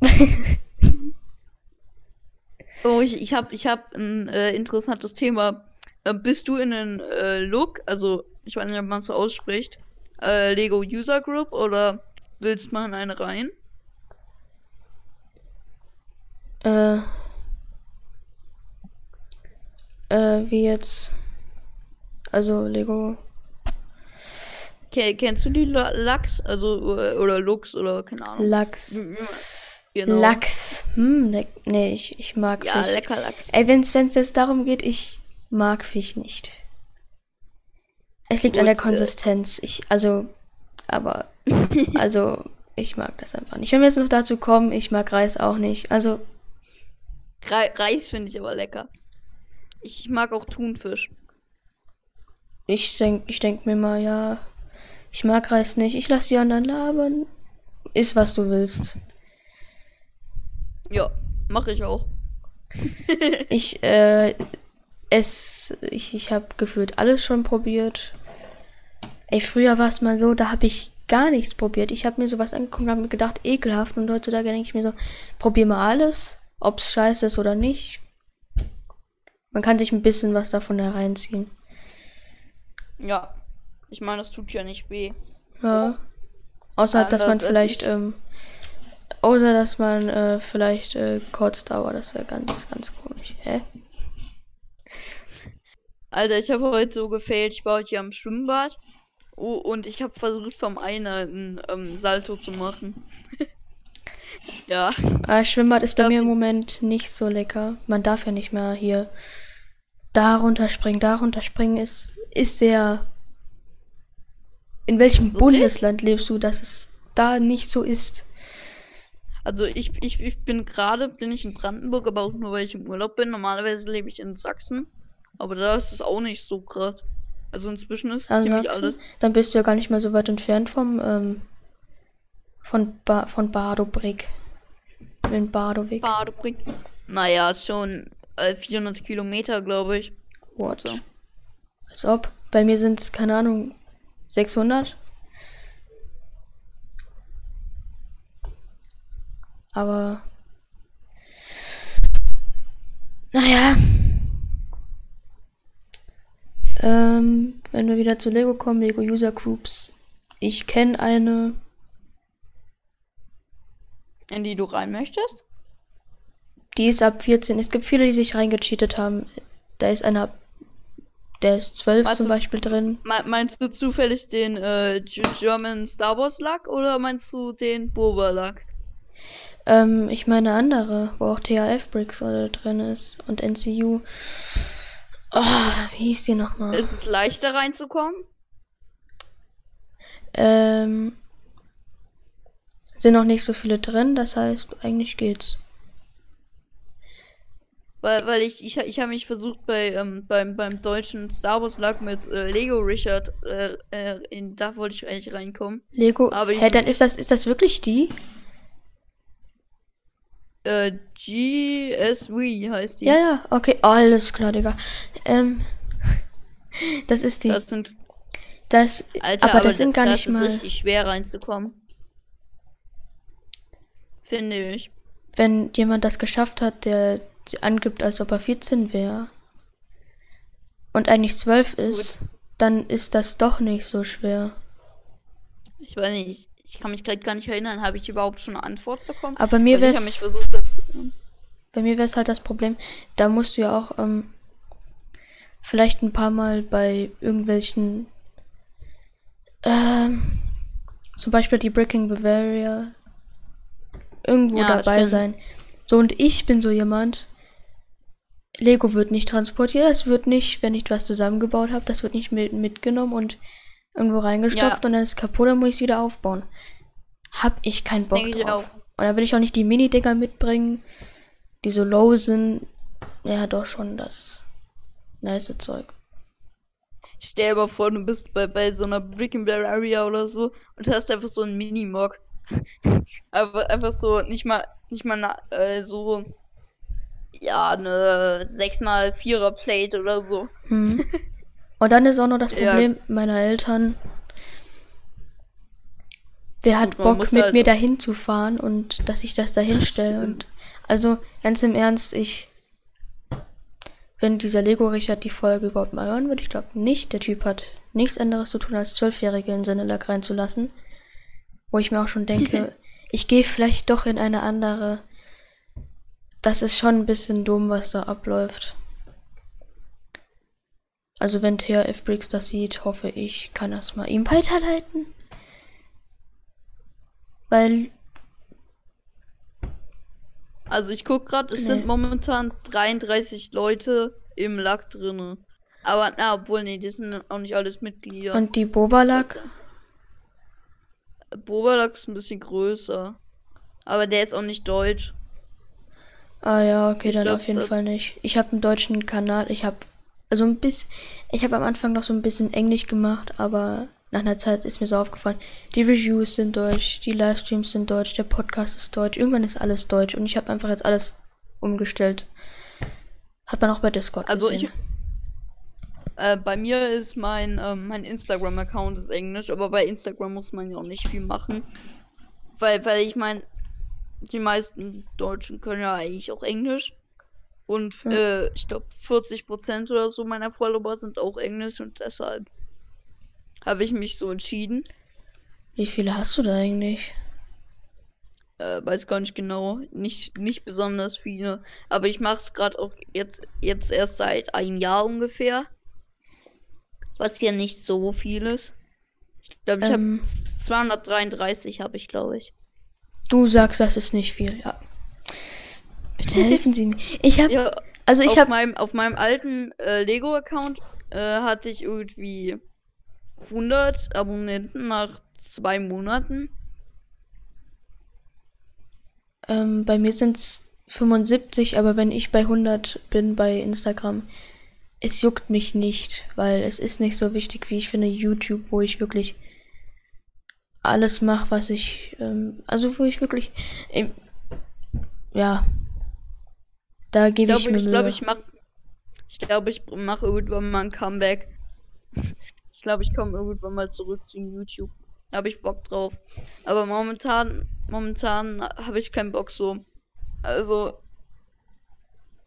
oh, ich, ich habe ich hab ein äh, interessantes Thema. Äh, bist du in den äh, Look, also ich weiß nicht, ob man es so ausspricht, äh, Lego User Group oder willst du mal in eine rein? Äh. Äh, wie jetzt? Also Lego. Okay, kennst du die Lachs? Also, äh, oder Lux oder keine Ahnung. Lachs. Genau. Lachs. Hm, ne, nee, ich, ich mag ja, Fisch. Ja, lecker Lachs. Ey, wenn es jetzt darum geht, ich mag Fisch nicht. Es liegt Gut, an der äh, Konsistenz. Ich, also, aber, also, ich mag das einfach nicht. Wenn wir jetzt noch dazu kommen, ich mag Reis auch nicht. Also. Re Reis finde ich aber lecker. Ich mag auch Thunfisch. Ich denk, ich denk mir mal, ja, ich mag Reis nicht. Ich lasse die anderen labern. Ist, was du willst. Ja, mache ich auch. ich, äh, es, ich, ich habe gefühlt alles schon probiert. Ey, früher war es mal so, da habe ich gar nichts probiert. Ich habe mir sowas angeguckt und habe mir gedacht, ekelhaft. Und heutzutage denke ich mir so, probier mal alles, ob es scheiße ist oder nicht. Man kann sich ein bisschen was davon hereinziehen. Ja, ich meine, das tut ja nicht weh. Ja. Außer, dass man vielleicht, ähm, außer, dass man äh, vielleicht äh, kurz dauert. Das ist ja ganz, ganz komisch. Hä? Alter, ich habe heute so gefailt. Ich war heute hier am Schwimmbad Oh, und ich habe versucht, vom einen einen ähm, Salto zu machen. ja. Ah, Schwimmbad ist bei mir im Moment nicht so lecker. Man darf ja nicht mehr hier da runterspringen, da runterspringen ist, ist sehr. In welchem okay. Bundesland lebst du, dass es da nicht so ist? Also ich, ich, ich bin gerade, bin ich in Brandenburg, aber auch nur weil ich im Urlaub bin. Normalerweise lebe ich in Sachsen. Aber da ist es auch nicht so krass. Also inzwischen ist also ziemlich alles. Dann bist du ja gar nicht mehr so weit entfernt vom ähm, von ba von Badobrick. In Badowik. Badobrick. Naja, schon äh, 400 Kilometer, glaube ich. What? So. Als ob. Bei mir sind es, keine Ahnung, 600. Aber. Naja. Ähm, wenn wir wieder zu Lego kommen, Lego User Groups. Ich kenne eine. In die du rein möchtest? Die ist ab 14. Es gibt viele, die sich reingecheatet haben. Da ist einer. Der ist 12 meinst zum Beispiel drin. Meinst du zufällig den äh, German Star Wars Luck oder meinst du den Boba Luck? Ähm, ich meine andere, wo auch THF Bricks drin ist und NCU. Oh, wie hieß die nochmal? Ist es leichter reinzukommen? Ähm, sind noch nicht so viele drin, das heißt, eigentlich geht's. Weil, weil ich, ich, ich habe mich versucht bei ähm, beim, beim deutschen Star Wars Lag mit äh, Lego Richard, äh, äh, in, da wollte ich eigentlich reinkommen. Lego, aber hä, dann ist das, ist das wirklich die? Äh, GSV heißt die. Ja, ja, okay, alles klar, Digga. Ähm, das ist die. Das sind. Das, Alter, aber, aber das sind gar das nicht mal. Das ist richtig schwer reinzukommen. Finde ich. Wenn jemand das geschafft hat, der angibt, als ob er 14 wäre und eigentlich 12 ist, Gut. dann ist das doch nicht so schwer. Ich weiß nicht, ich kann mich gerade gar nicht erinnern, habe ich überhaupt schon eine Antwort bekommen? Aber mir wäre es. Bei mir wäre es halt das Problem, da musst du ja auch ähm, vielleicht ein paar Mal bei irgendwelchen. Ähm, zum Beispiel die Breaking Bavaria irgendwo ja, dabei stimmt. sein. So, und ich bin so jemand. Lego wird nicht transportiert, es wird nicht, wenn ich was zusammengebaut habe, das wird nicht mit, mitgenommen und irgendwo reingestopft ja. und dann ist es kaputt, dann muss ich es wieder aufbauen. Hab ich keinen das Bock drauf. Und dann will ich auch nicht die Mini-Dinger mitbringen, die so low sind. Ja, doch schon das nice Zeug. Stell dir mal vor, du bist bei, bei so einer Brick and Bear Area oder so und hast einfach so einen Mini-Mock. Aber einfach so, nicht mal, nicht mal äh, so, ja, eine 6x4er Plate oder so. Hm. Und dann ist auch noch das Problem ja. meiner Eltern. Wer hat Bock mit halt mir dahin zu fahren und dass ich das dahin stelle? Und also ganz im Ernst, ich wenn dieser Lego Richard die Folge überhaupt mal hören würde, ich glaube nicht. Der Typ hat nichts anderes zu tun, als Zwölfjährige in seine Lack reinzulassen. Wo ich mir auch schon denke, ich gehe vielleicht doch in eine andere. Das ist schon ein bisschen dumm, was da abläuft. Also wenn THF Briggs das sieht, hoffe ich, kann das mal ihm weiterleiten. Weil. Also ich guck gerade, es nee. sind momentan 33 Leute im Lack drinne. Aber na, obwohl nee, die sind auch nicht alles Mitglieder. Und die Boba-Lack? Boba-Lack ist ein bisschen größer. Aber der ist auch nicht deutsch. Ah ja, okay, ich dann glaub, auf jeden Fall nicht. Ich habe einen deutschen Kanal, ich habe also ein bisschen, ich habe am Anfang noch so ein bisschen Englisch gemacht, aber nach einer Zeit ist mir so aufgefallen, die Reviews sind deutsch, die Livestreams sind deutsch, der Podcast ist deutsch, irgendwann ist alles deutsch und ich habe einfach jetzt alles umgestellt. Hat man auch bei Discord also gesehen. Ich, äh, bei mir ist mein, äh, mein Instagram-Account ist Englisch, aber bei Instagram muss man ja auch nicht viel machen. Weil, weil ich meine, die meisten Deutschen können ja eigentlich auch Englisch. Und ja. äh, ich glaube 40% oder so meiner Follower sind auch Englisch und deshalb habe ich mich so entschieden. Wie viele hast du da eigentlich? Äh, weiß gar nicht genau. Nicht, nicht besonders viele. Aber ich mache es gerade auch jetzt, jetzt erst seit einem Jahr ungefähr. Was ja nicht so viel ist. Ich glaube, ich ähm, habe 233 habe ich, glaube ich. Du sagst, das ist nicht viel, ja. Bitte helfen Sie mir. Ich habe, ja, also ich habe meinem auf meinem alten äh, Lego Account äh, hatte ich irgendwie 100 Abonnenten nach zwei Monaten. Ähm, bei mir sind es 75, aber wenn ich bei 100 bin bei Instagram, es juckt mich nicht, weil es ist nicht so wichtig, wie ich finde, YouTube, wo ich wirklich alles mache, was ich, ähm, also wo ich wirklich, ähm, ja, da gebe ich, ich, mir ich glaube, ich mach, ich glaube, ich mache irgendwann mal ein Comeback. ich glaube, ich komme irgendwann mal zurück zu YouTube. Da habe ich Bock drauf. Aber momentan, momentan habe ich keinen Bock so. Also,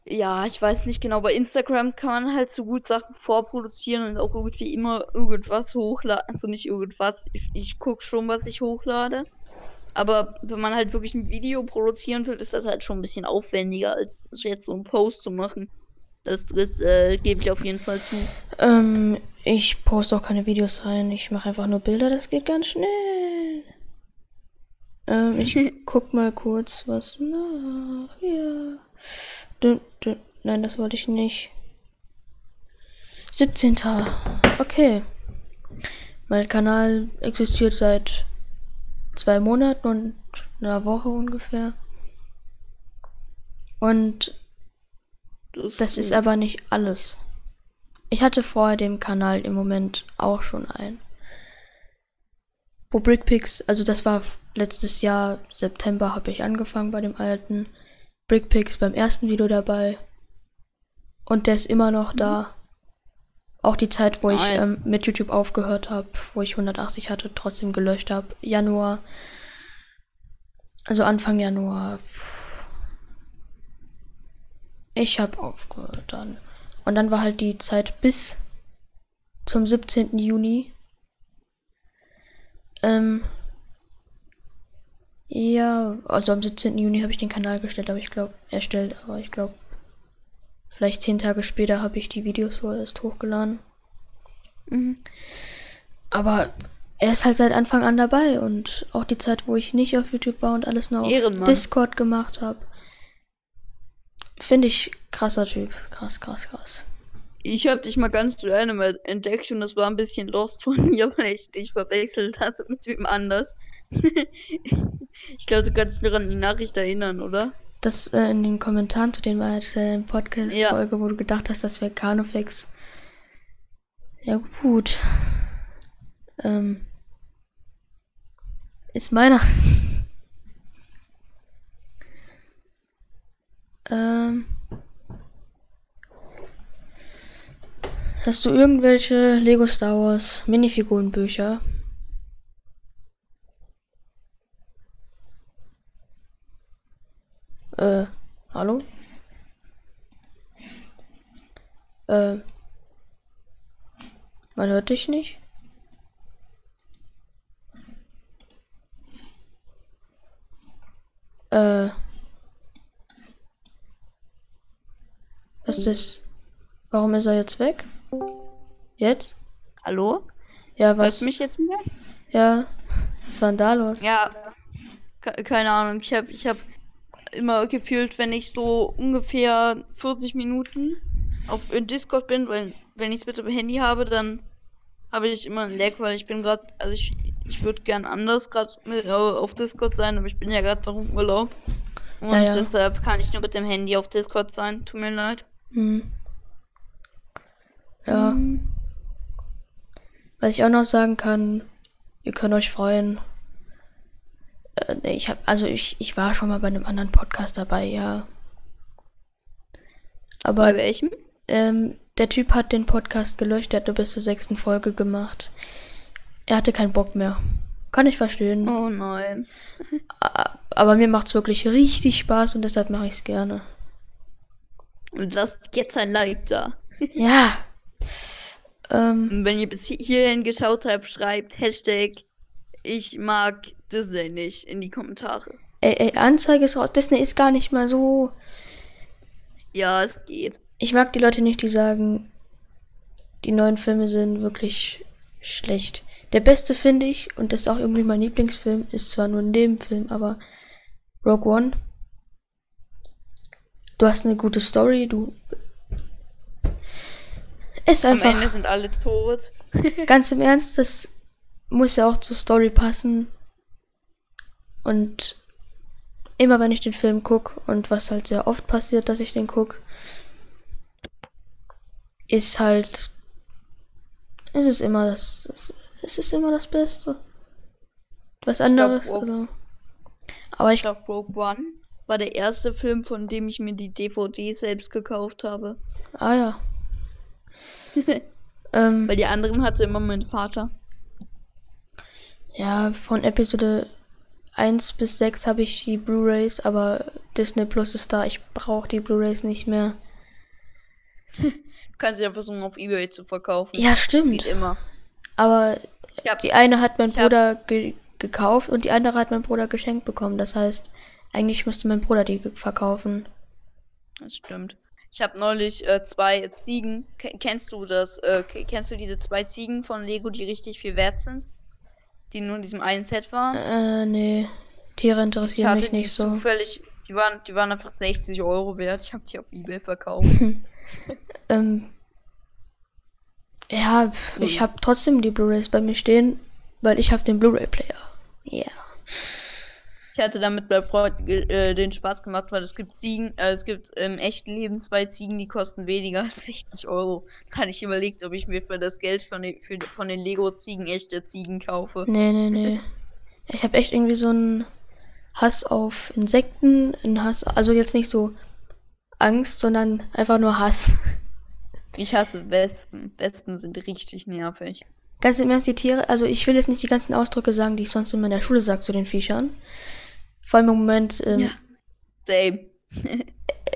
ja, ich weiß nicht genau. Bei Instagram kann man halt so gut Sachen vorproduzieren und auch irgendwie immer irgendwas hochladen. Also nicht irgendwas. Ich, ich gucke schon, was ich hochlade. Aber wenn man halt wirklich ein Video produzieren will, ist das halt schon ein bisschen aufwendiger, als jetzt so einen Post zu machen. Das, das äh, gebe ich auf jeden Fall zu. Ähm, ich poste auch keine Videos rein. Ich mache einfach nur Bilder. Das geht ganz schnell. Ähm, ich guck mal kurz was nach. Ja. Dün, dün. Nein, das wollte ich nicht. 17. Okay. Mein Kanal existiert seit zwei Monaten und einer Woche ungefähr. Und das, das ist aber nicht alles. Ich hatte vor dem Kanal im Moment auch schon einen. Wo Brickpicks, also das war letztes Jahr, September habe ich angefangen bei dem alten. Brickpicks beim ersten Video dabei. Und der ist immer noch da. Auch die Zeit, wo nice. ich ähm, mit YouTube aufgehört habe, wo ich 180 hatte, trotzdem gelöscht habe. Januar. Also Anfang Januar. Ich habe aufgehört dann. Und dann war halt die Zeit bis zum 17. Juni. Ähm, ja, also am 17. Juni habe ich den Kanal gestellt, aber ich glaube, erstellt, aber ich glaube, vielleicht zehn Tage später habe ich die Videos so erst hochgeladen. Mhm. Aber er ist halt seit Anfang an dabei und auch die Zeit, wo ich nicht auf YouTube war und alles nur auf Ehrenmann. Discord gemacht habe. Finde ich krasser Typ. Krass, krass, krass. Ich habe dich mal ganz random entdeckt und das war ein bisschen lost von mir, weil ich dich verwechselt hatte mit wem anders. ich glaube, du kannst dich an die Nachricht erinnern, oder? Das äh, in den Kommentaren zu den äh, Podcast-Folge, ja. wo du gedacht hast, das wäre Carnofix. Ja, gut. Ähm, ist meiner. ähm, hast du irgendwelche Lego Star Wars Minifigurenbücher? Äh, hallo? Äh, man hört dich nicht? Äh. Was ist das? Warum ist er jetzt weg? Jetzt? Hallo? Ja, was? Hörst du mich jetzt mehr? Ja. Was war denn da los? Ja. Keine Ahnung. Ich habe ich hab immer gefühlt, wenn ich so ungefähr 40 Minuten auf Discord bin, weil wenn ich es mit dem Handy habe, dann habe ich immer ein Lag, weil ich bin gerade, also ich, ich würde gern anders gerade auf Discord sein, aber ich bin ja gerade noch im Urlaub. Und ja, ja. deshalb kann ich nur mit dem Handy auf Discord sein. Tut mir leid. Hm. Ja. Hm. Was ich auch noch sagen kann, ihr könnt euch freuen, äh, nee, ich habe, also ich, ich war schon mal bei einem anderen Podcast dabei, ja. Aber. Bei welchem? Ähm, der Typ hat den Podcast gelöscht, der hat nur bis zur sechsten Folge gemacht. Er hatte keinen Bock mehr. Kann ich verstehen. Oh nein. Aber mir macht's wirklich richtig Spaß und deshalb mache ich's gerne. Und lasst jetzt ein Like da. ja. Ähm, wenn ihr bis hierhin geschaut habt, schreibt Hashtag ich mag Disney nicht in die Kommentare. Ey, ey, Anzeige ist raus. Disney ist gar nicht mal so. Ja, es geht. Ich mag die Leute nicht, die sagen, die neuen Filme sind wirklich schlecht. Der beste finde ich, und das ist auch irgendwie mein Lieblingsfilm, ist zwar nur ein Nebenfilm, aber Rogue One. Du hast eine gute Story, du. Ist einfach. Am Ende sind alle tot. ganz im Ernst, das muss ja auch zur Story passen. Und immer wenn ich den Film gucke, und was halt sehr oft passiert, dass ich den gucke, ist halt. Es ist immer das. Es ist immer das Beste. Was anderes. Ich glaub, also. Aber ich, ich glaube, Rogue One war der erste Film, von dem ich mir die DVD selbst gekauft habe. Ah ja. ähm, Weil die anderen hatte immer mein Vater. Ja, von Episode 1 bis 6 habe ich die Blu-rays, aber Disney Plus ist da. Ich brauche die Blu-rays nicht mehr. du kannst sie ja versuchen, auf Ebay zu verkaufen. Ja, stimmt. Das geht immer. Aber hab, die eine hat mein Bruder ge gekauft und die andere hat mein Bruder geschenkt bekommen. Das heißt, eigentlich müsste mein Bruder die verkaufen. Das stimmt. Ich habe neulich äh, zwei Ziegen. K kennst du das? Äh, kennst du diese zwei Ziegen von Lego, die richtig viel wert sind? Die nur in diesem einen Set waren? Äh, nee. Tiere interessieren mich nicht so. Zufällig, die waren, die waren einfach 60 Euro wert. Ich habe die auf Ebay verkauft. ähm, ja, ich habe trotzdem die Blu-rays bei mir stehen, weil ich habe den Blu-ray-Player. Ja. Yeah. Ich hatte damit bei Freund äh, den Spaß gemacht, weil es gibt Ziegen, äh, es gibt im echten Leben zwei Ziegen, die kosten weniger als 60 Euro. Kann ich überlegt, ob ich mir für das Geld von den, für, von den Lego-Ziegen echte Ziegen kaufe. Nee, nee, nee. Ich habe echt irgendwie so einen Hass auf Insekten, einen Hass, also jetzt nicht so Angst, sondern einfach nur Hass. Ich hasse Wespen. Wespen sind richtig nervig. Ganz im Ernst, die Tiere, also ich will jetzt nicht die ganzen Ausdrücke sagen, die ich sonst immer in der Schule sage zu den Viechern. Vor allem im Moment. Ähm, ja. Same.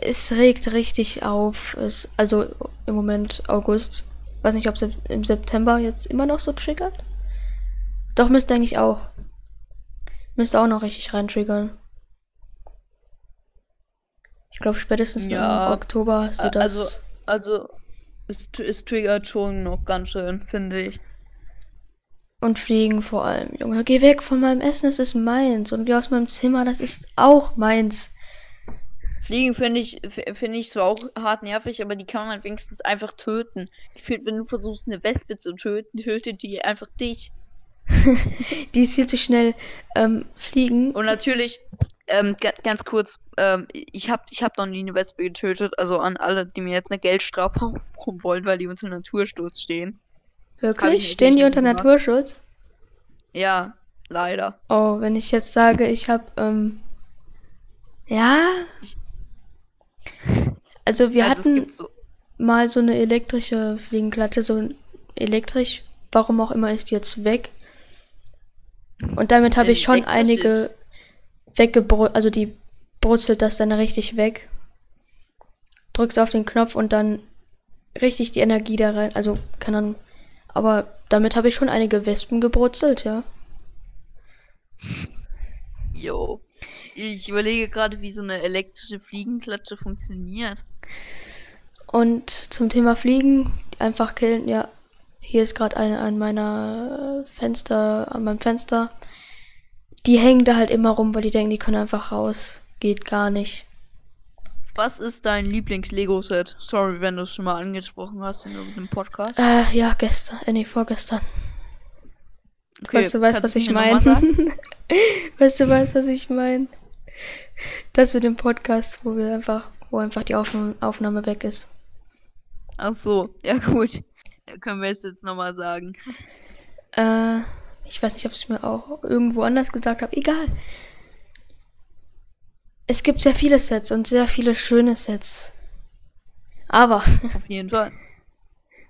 es regt richtig auf. Es, also im Moment August. Weiß nicht, ob es im September jetzt immer noch so triggert. Doch müsste eigentlich auch. Müsste auch noch richtig rein triggern. Ich glaube spätestens ja, im Oktober. So also, also es, es triggert schon noch ganz schön, finde ich. Und fliegen vor allem. Junge, geh weg von meinem Essen, es ist meins. Und geh aus meinem Zimmer, das ist auch meins. Fliegen finde ich, finde ich zwar auch hart nervig, aber die kann man wenigstens einfach töten. Ich finde, wenn du versuchst, eine Wespe zu töten, tötet die einfach dich. die ist viel zu schnell ähm, fliegen. Und natürlich, ähm, ganz kurz, ähm, ich habe ich hab noch nie eine Wespe getötet, also an alle, die mir jetzt eine Geldstrafe aufrufen wollen, weil die unter Natursturz stehen. Wirklich? Stehen die unter gemacht. Naturschutz? Ja, leider. Oh, wenn ich jetzt sage, ich habe, ähm, ja. Also wir also hatten so mal so eine elektrische Fliegenklatsche, so elektrisch, warum auch immer ist die jetzt weg. Und damit habe ich schon einige weggebrutzelt, also die brutzelt das dann richtig weg. Drückst auf den Knopf und dann richtig die Energie da rein, also kann dann aber damit habe ich schon einige Wespen gebrutzelt, ja. Jo. Ich überlege gerade, wie so eine elektrische Fliegenklatsche funktioniert. Und zum Thema Fliegen, einfach killen, ja. Hier ist gerade eine an meiner Fenster, an meinem Fenster. Die hängen da halt immer rum, weil die denken, die können einfach raus. Geht gar nicht. Was ist dein Lieblings-Lego-Set? Sorry, wenn du es schon mal angesprochen hast in irgendeinem Podcast. Äh, ja, gestern. Äh, nee, vorgestern. Okay, weißt du, weißt, was ich meine? weißt du, weißt, was ich meine? Das mit dem Podcast, wo wir einfach, wo einfach die Aufnahme, Aufnahme weg ist. Ach so, ja gut. Da können wir es jetzt nochmal sagen. Äh, ich weiß nicht, ob ich es mir auch irgendwo anders gesagt habe. Egal. Es gibt sehr viele Sets und sehr viele schöne Sets. Aber. Auf jeden Fall.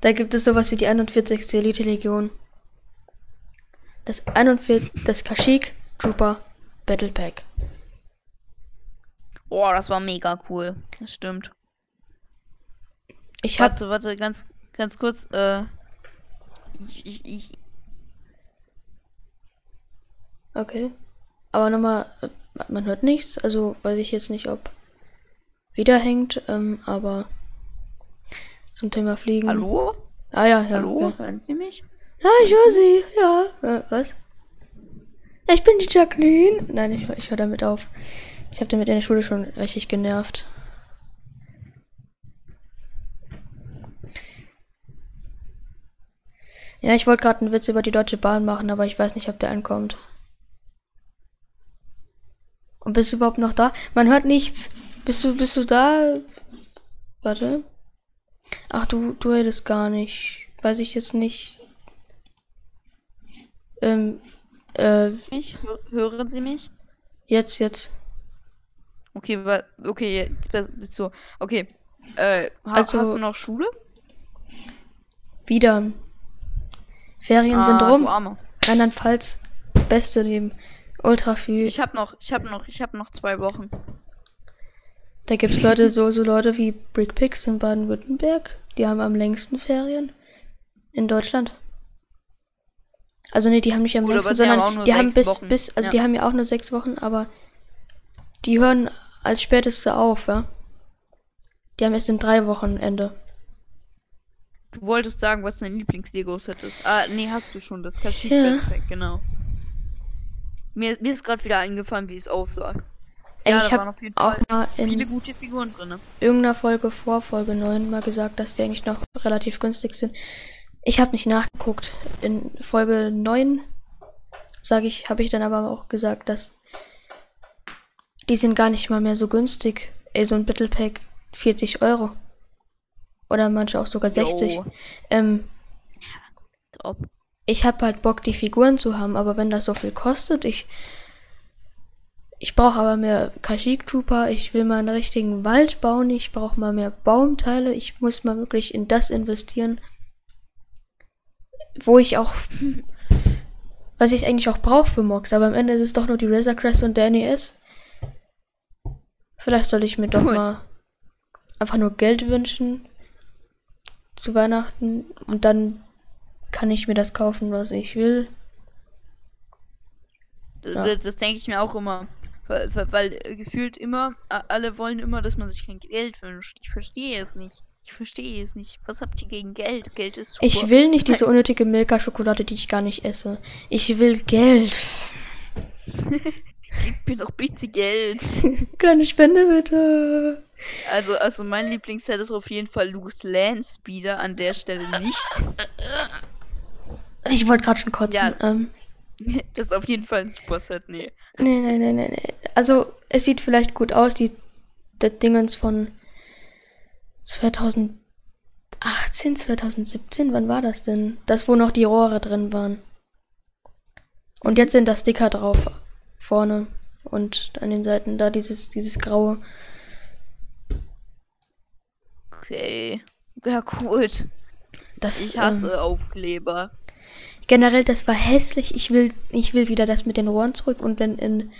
Da gibt es sowas wie die 41. Elite Legion. Das 41. Das Kashyyyk Trooper Battle Pack. Boah, das war mega cool. Das stimmt. Ich hab... Warte, warte, ganz, ganz kurz. Äh, ich, ich... Okay. Aber nochmal, man hört nichts, also weiß ich jetzt nicht, ob wieder hängt, ähm, aber zum Thema Fliegen. Hallo? Ah ja, ja. Hallo, ja. hören Sie mich? Ja, ich höre Sie, ja. Äh, was? Ich bin die Jacqueline. Nein, ich, ich höre damit auf. Ich habe damit in der Schule schon richtig genervt. Ja, ich wollte gerade einen Witz über die Deutsche Bahn machen, aber ich weiß nicht, ob der ankommt. Und bist du überhaupt noch da? Man hört nichts. Bist du, bist du da? Warte. Ach, du, du redest gar nicht. Weiß ich jetzt nicht. Ähm, äh. Mich? Hören Sie mich? Jetzt, jetzt. Okay, okay, jetzt bist du. Okay. Äh, also, hast du noch Schule? Wieder. Ferien ah, sind rum. Rheinland-Pfalz, beste Leben. Ultra viel. Ich hab noch, ich hab noch, ich hab noch zwei Wochen. Da gibt's Leute, so, so Leute wie Brickpicks in Baden-Württemberg. Die haben am längsten Ferien. In Deutschland. Also nee, die haben nicht am Gut, längsten, sondern die haben bis, Wochen. bis, also ja. die haben ja auch nur sechs Wochen, aber die hören als späteste auf, ja. Die haben erst in drei Wochen Ende. Du wolltest sagen, was dein Lieblings-Lego-Set ist. Ah, nee, hast du schon. Das Kashyyyk ja. genau. Mir, mir ist gerade wieder eingefallen, wie es aussah. Ey, ja, ich habe auch mal in viele gute Figuren drin. Irgendeiner Folge vor Folge 9 mal gesagt, dass die eigentlich noch relativ günstig sind. Ich habe nicht nachgeguckt. In Folge 9 sage ich, habe ich dann aber auch gesagt, dass die sind gar nicht mal mehr so günstig. Ey, so ein Battle Pack 40 Euro. Oder manche auch sogar 60. Ähm, Top. Ich habe halt Bock, die Figuren zu haben, aber wenn das so viel kostet, ich. Ich brauche aber mehr Kashyyyk Trooper, ich will mal einen richtigen Wald bauen, ich brauche mal mehr Baumteile, ich muss mal wirklich in das investieren, wo ich auch, was ich eigentlich auch brauche für Mox, aber am Ende ist es doch nur die Razor Crest und der NES. Vielleicht soll ich mir doch Gut. mal einfach nur Geld wünschen zu Weihnachten und dann kann ich mir das kaufen, was ich will. Ja. Das, das denke ich mir auch immer. Weil, weil, weil, gefühlt immer, alle wollen immer, dass man sich kein Geld wünscht. Ich verstehe es nicht. Ich verstehe es nicht. Was habt ihr gegen Geld? Geld ist super. Ich will nicht diese unnötige Milka-Schokolade, die ich gar nicht esse. Ich will Geld. Gib mir doch bitte Geld. Kleine Spende bitte. Also, also mein Lieblingsset ist auf jeden Fall Luke's Land Speeder, an der Stelle nicht. Ich wollte gerade schon kotzen. Ja, ähm. Das ist auf jeden Fall ein super Set, nee. Nee, nee, nee, nee, nee. Also, es sieht vielleicht gut aus, die, die Dingens von 2018, 2017, wann war das denn? Das, wo noch die Rohre drin waren. Und jetzt sind da Sticker drauf. Vorne. Und an den Seiten da dieses, dieses graue. Okay. Ja, gut. Das, ich hasse ähm, Aufkleber. Generell, das war hässlich. Ich will, ich will wieder das mit den Rohren zurück und wenn in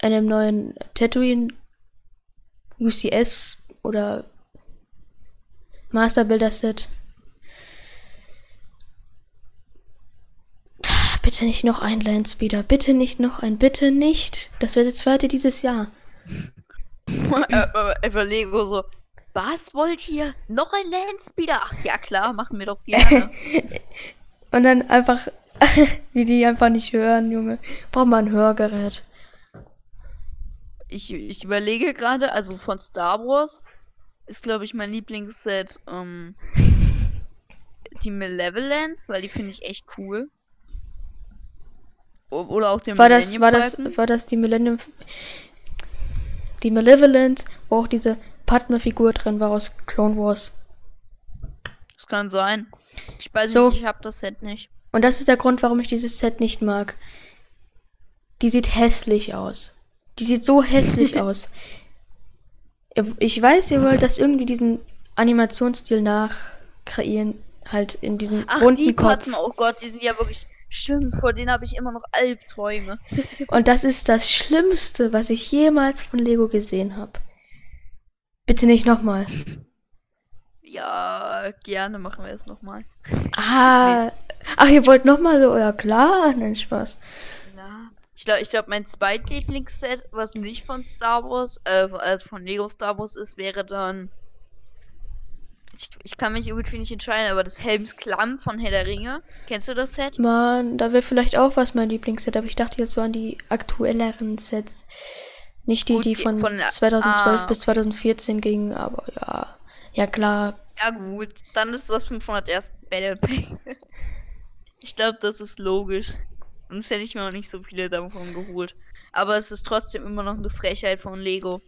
einem neuen Tatooine UCS oder Master Builder Set. Bitte nicht noch ein Landspeeder. Bitte nicht noch ein. Bitte nicht. Das wird der zweite dieses Jahr. Einfach Lego so. Was wollt ihr? Noch ein Landspeeder? Ach ja, klar, machen wir doch gerne. Und dann einfach, wie die einfach nicht hören, Junge. Braucht man ein Hörgerät. Ich, ich überlege gerade, also von Star Wars ist, glaube ich, mein Lieblingsset ähm, die Malevolence, weil die finde ich echt cool. Oder auch den war das, war das, war das die Millennium. Die Malevolence, wo auch diese Padme-Figur drin war aus Clone Wars. Das kann sein. Ich weiß so. nicht, ich habe das Set nicht. Und das ist der Grund, warum ich dieses Set nicht mag. Die sieht hässlich aus. Die sieht so hässlich aus. Ich weiß, ihr wollt das irgendwie diesen Animationsstil nachkreieren, halt in diesem Ach, runden die Kopf. Oh Gott, die sind ja wirklich Stimmt, vor denen habe ich immer noch Albträume. Und das ist das Schlimmste, was ich jemals von Lego gesehen habe. Bitte nicht nochmal. Ja, gerne machen wir es nochmal. Ah, nee. ach, ihr wollt nochmal so, ja klar, nein, Spaß. Na, ich glaube, ich glaub, mein zweitlieblingsset, was nicht von Star Wars, äh, also von Lego Star Wars ist, wäre dann. Ich, ich kann mich irgendwie nicht entscheiden, aber das Helms Klamm von Herr der Ringe. Kennst du das Set? Mann, da wäre vielleicht auch was mein Lieblingsset, aber ich dachte jetzt so an die aktuelleren Sets. Nicht die, gut, die von, von 2012 ah, bis 2014 gingen, aber ja. Ja, klar. Ja, gut. Dann ist das 501. Battle Pack. ich glaube, das ist logisch. Sonst hätte ich mir auch nicht so viele davon geholt. Aber es ist trotzdem immer noch eine Frechheit von Lego.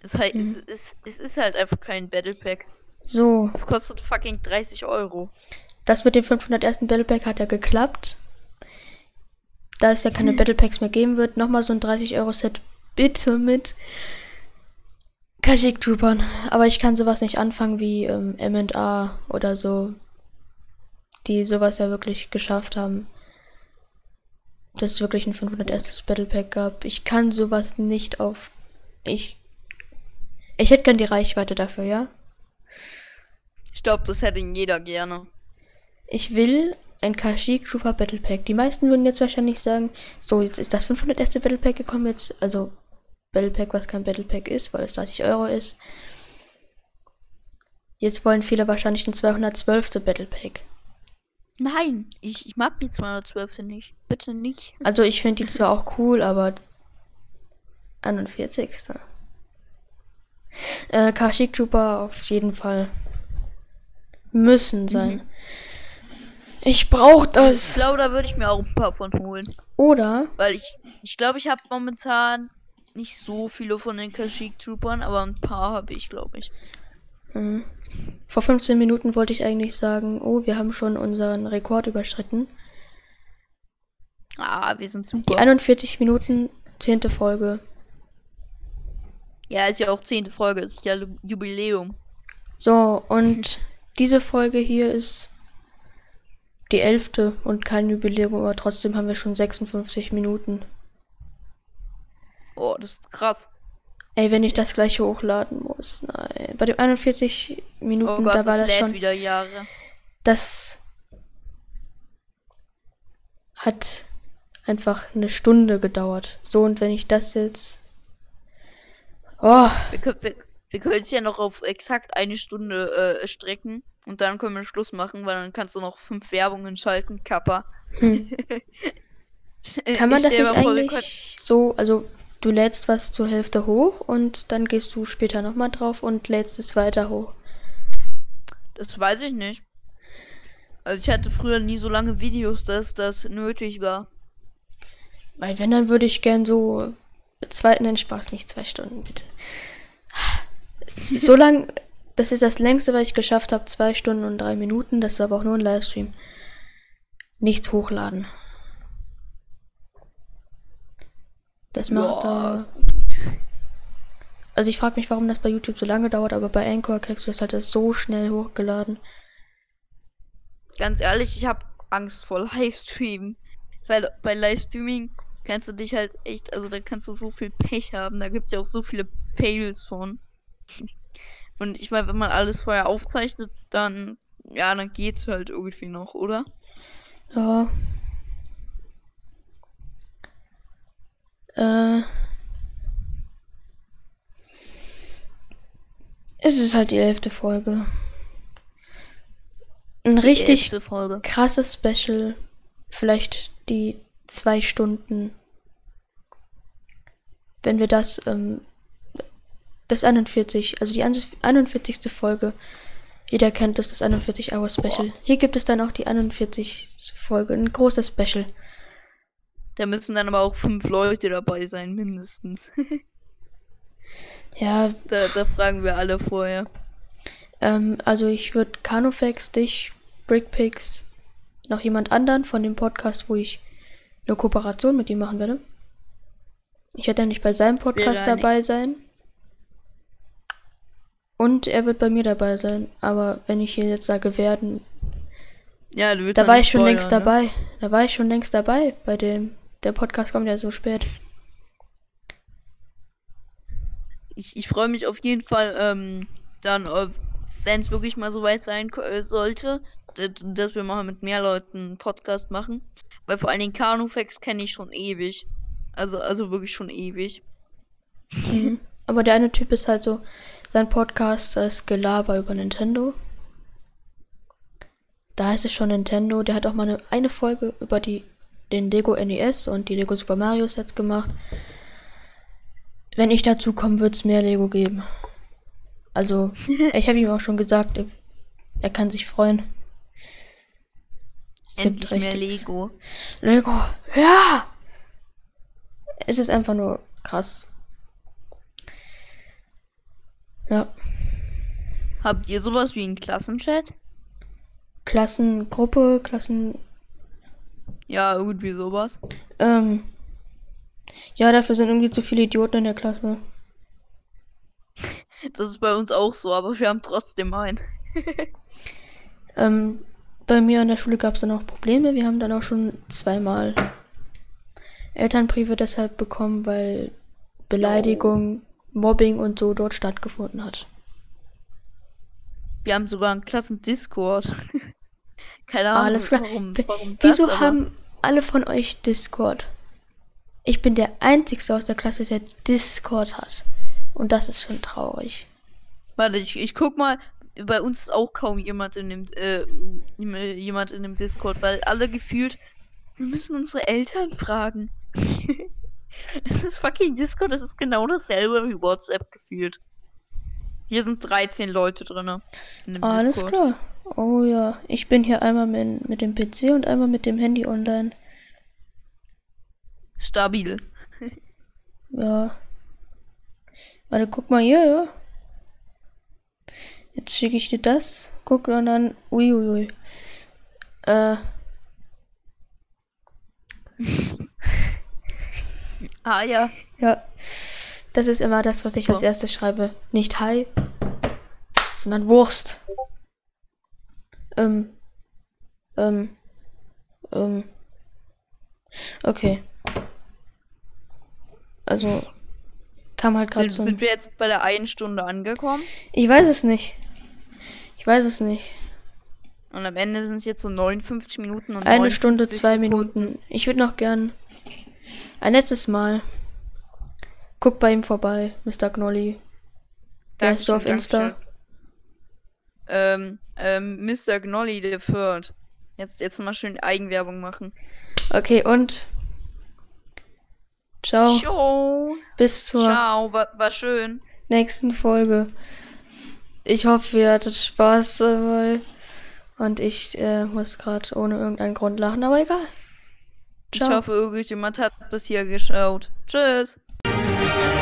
Es, halt, hm. es, es, es ist halt einfach kein Battle Pack. So. Es kostet fucking 30 Euro. Das mit dem 501. Battle Pack hat ja geklappt. Da es ja keine Battle Packs mehr geben wird, nochmal so ein 30 Euro Set bitte mit Kajik Troopern. Aber ich kann sowas nicht anfangen wie ähm, M&A oder so. Die sowas ja wirklich geschafft haben. Dass es wirklich ein 501. Battle Pack gab. Ich kann sowas nicht auf. Ich. Ich hätte gern die Reichweite dafür, ja? Ich glaube, das hätte jeder gerne. Ich will ein Kashyyyk Trooper Battle Pack. Die meisten würden jetzt wahrscheinlich sagen, so, jetzt ist das 501. Battle Pack gekommen, jetzt, also Battle Pack, was kein Battle Pack ist, weil es 30 Euro ist. Jetzt wollen viele wahrscheinlich den 212. Battle Pack. Nein, ich, ich mag die 212. nicht. Bitte nicht. Also ich finde die zwar auch cool, aber 41. Äh, Kashyyyk Trooper auf jeden Fall müssen sein. Mhm. Ich brauch das. Ich glaube, da würde ich mir auch ein paar von holen. Oder? Weil ich, ich glaube, ich habe momentan nicht so viele von den Kashyyyk Troopern, aber ein paar habe ich, glaube ich. Mhm. Vor 15 Minuten wollte ich eigentlich sagen, oh, wir haben schon unseren Rekord überschritten. Ah, wir sind super. Die 41 Minuten, zehnte Folge. Ja, ist ja auch zehnte Folge, ist ja Jubiläum. So, und diese Folge hier ist die elfte und kein Jubiläum, aber trotzdem haben wir schon 56 Minuten. Oh, das ist krass. Ey, wenn ich das gleich hochladen muss. Nein. Bei dem 41 Minuten, oh Gott, da war das, das schon. wieder Jahre. Das hat einfach eine Stunde gedauert. So, und wenn ich das jetzt. Oh. Wir, können, wir, wir können es ja noch auf exakt eine Stunde äh, strecken. Und dann können wir Schluss machen, weil dann kannst du noch fünf Werbungen schalten, Kappa. Hm. Kann man das nicht eigentlich so, also du lädst was zur Hälfte hoch und dann gehst du später nochmal drauf und lädst es weiter hoch? Das weiß ich nicht. Also ich hatte früher nie so lange Videos, dass das nötig war. Weil wenn, dann würde ich gern so zweiten den Spaß, nicht zwei Stunden, bitte. So lang das ist das längste, was ich geschafft habe. Zwei Stunden und drei Minuten. Das ist aber auch nur ein Livestream. Nichts hochladen. Das macht da. Also ich frage mich, warum das bei YouTube so lange dauert, aber bei Anchor kriegst du das halt so schnell hochgeladen. Ganz ehrlich, ich habe Angst vor Livestream. Weil bei Livestreaming kannst du dich halt echt, also da kannst du so viel Pech haben. Da gibt es ja auch so viele Fails von. Und ich meine, wenn man alles vorher aufzeichnet, dann, ja, dann geht's halt irgendwie noch, oder? Ja. Äh. Es ist halt die elfte Folge. Ein richtig krasses Special. Vielleicht die zwei Stunden. Wenn wir das ähm, das 41, also die 41. Folge. Jeder kennt das, das 41 Hour Special. Hier gibt es dann auch die 41. Folge, ein großes Special. Da müssen dann aber auch fünf Leute dabei sein, mindestens. ja. Da, da, fragen wir alle vorher. Ähm, also ich würde Canofax, dich, Brickpix, noch jemand anderen von dem Podcast, wo ich eine Kooperation mit ihm machen werde. Ich werde ja nicht bei seinem Podcast dabei sein. Und er wird bei mir dabei sein. Aber wenn ich hier jetzt sage werden. Ja, du Da war ich schon längst ne? dabei. Da war ich schon längst dabei bei dem. Der Podcast kommt ja so spät. Ich, ich freue mich auf jeden Fall, ähm, dann, äh, wenn es wirklich mal so weit sein äh, sollte, dass wir mal mit mehr Leuten einen Podcast machen. Weil vor allen Dingen Carnufex kenne ich schon ewig. Also, also wirklich schon ewig. Mhm. Aber der eine Typ ist halt so, sein Podcast ist Gelaber über Nintendo. Da heißt es schon Nintendo. Der hat auch mal eine, eine Folge über die, den Lego NES und die Lego Super Mario Sets gemacht. wenn ich dazu komme, wird es mehr Lego geben. Also, ich habe ihm auch schon gesagt, er kann sich freuen. Es Endlich gibt mehr Lego. Lego, ja! Es ist einfach nur krass. Ja. Habt ihr sowas wie einen Klassenchat? Klassengruppe, Klassen. Ja, irgendwie sowas. Ähm. Ja, dafür sind irgendwie zu viele Idioten in der Klasse. Das ist bei uns auch so, aber wir haben trotzdem einen. ähm, bei mir an der Schule gab es dann auch Probleme. Wir haben dann auch schon zweimal Elternbriefe deshalb bekommen, weil Beleidigung, Mobbing und so dort stattgefunden hat. Wir haben sogar einen Klassen-Discord. Keine Ahnung, Alles klar. Warum, warum Wieso das, haben alle von euch Discord? Ich bin der Einzige aus der Klasse, der Discord hat. Und das ist schon traurig. Warte, ich, ich guck mal. Bei uns ist auch kaum jemand in dem äh, jemand in dem Discord, weil alle gefühlt, wir müssen unsere Eltern fragen. es ist fucking Discord, das ist genau dasselbe wie WhatsApp gefühlt. Hier sind 13 Leute drin. Alles Discord. klar. Oh ja, ich bin hier einmal mit, mit dem PC und einmal mit dem Handy online. Stabil. ja. Warte, guck mal hier, ja. Jetzt schicke ich dir das. Guck und dann. Uiuiui. Äh. ah ja. Ja. Das ist immer das, was ich als erstes schreibe. Nicht Hi, sondern Wurst. Ähm. Ähm. Ähm. Okay. Also. Kam halt gerade so. Sind wir jetzt bei der einen Stunde angekommen? Ich weiß es nicht. Ich weiß es nicht. Und am Ende sind es jetzt so 59 Minuten und Eine Stunde, zwei. Minuten. Ich würde noch gern ein letztes Mal Guck bei ihm vorbei, Mr. Gnolly. Der ist auf Insta. Ähm, ähm, Mr. Gnolly der Third. Jetzt, jetzt mal schön Eigenwerbung machen. Okay, und? Ciao. Ciao. Bis zur Ciao, war, war schön. nächsten Folge. Ich hoffe, ihr hattet Spaß dabei. Und ich äh, muss gerade ohne irgendeinen Grund lachen, aber egal. Ciao. Ich hoffe, irgendjemand hat bis hier geschaut. Tschüss. Bye.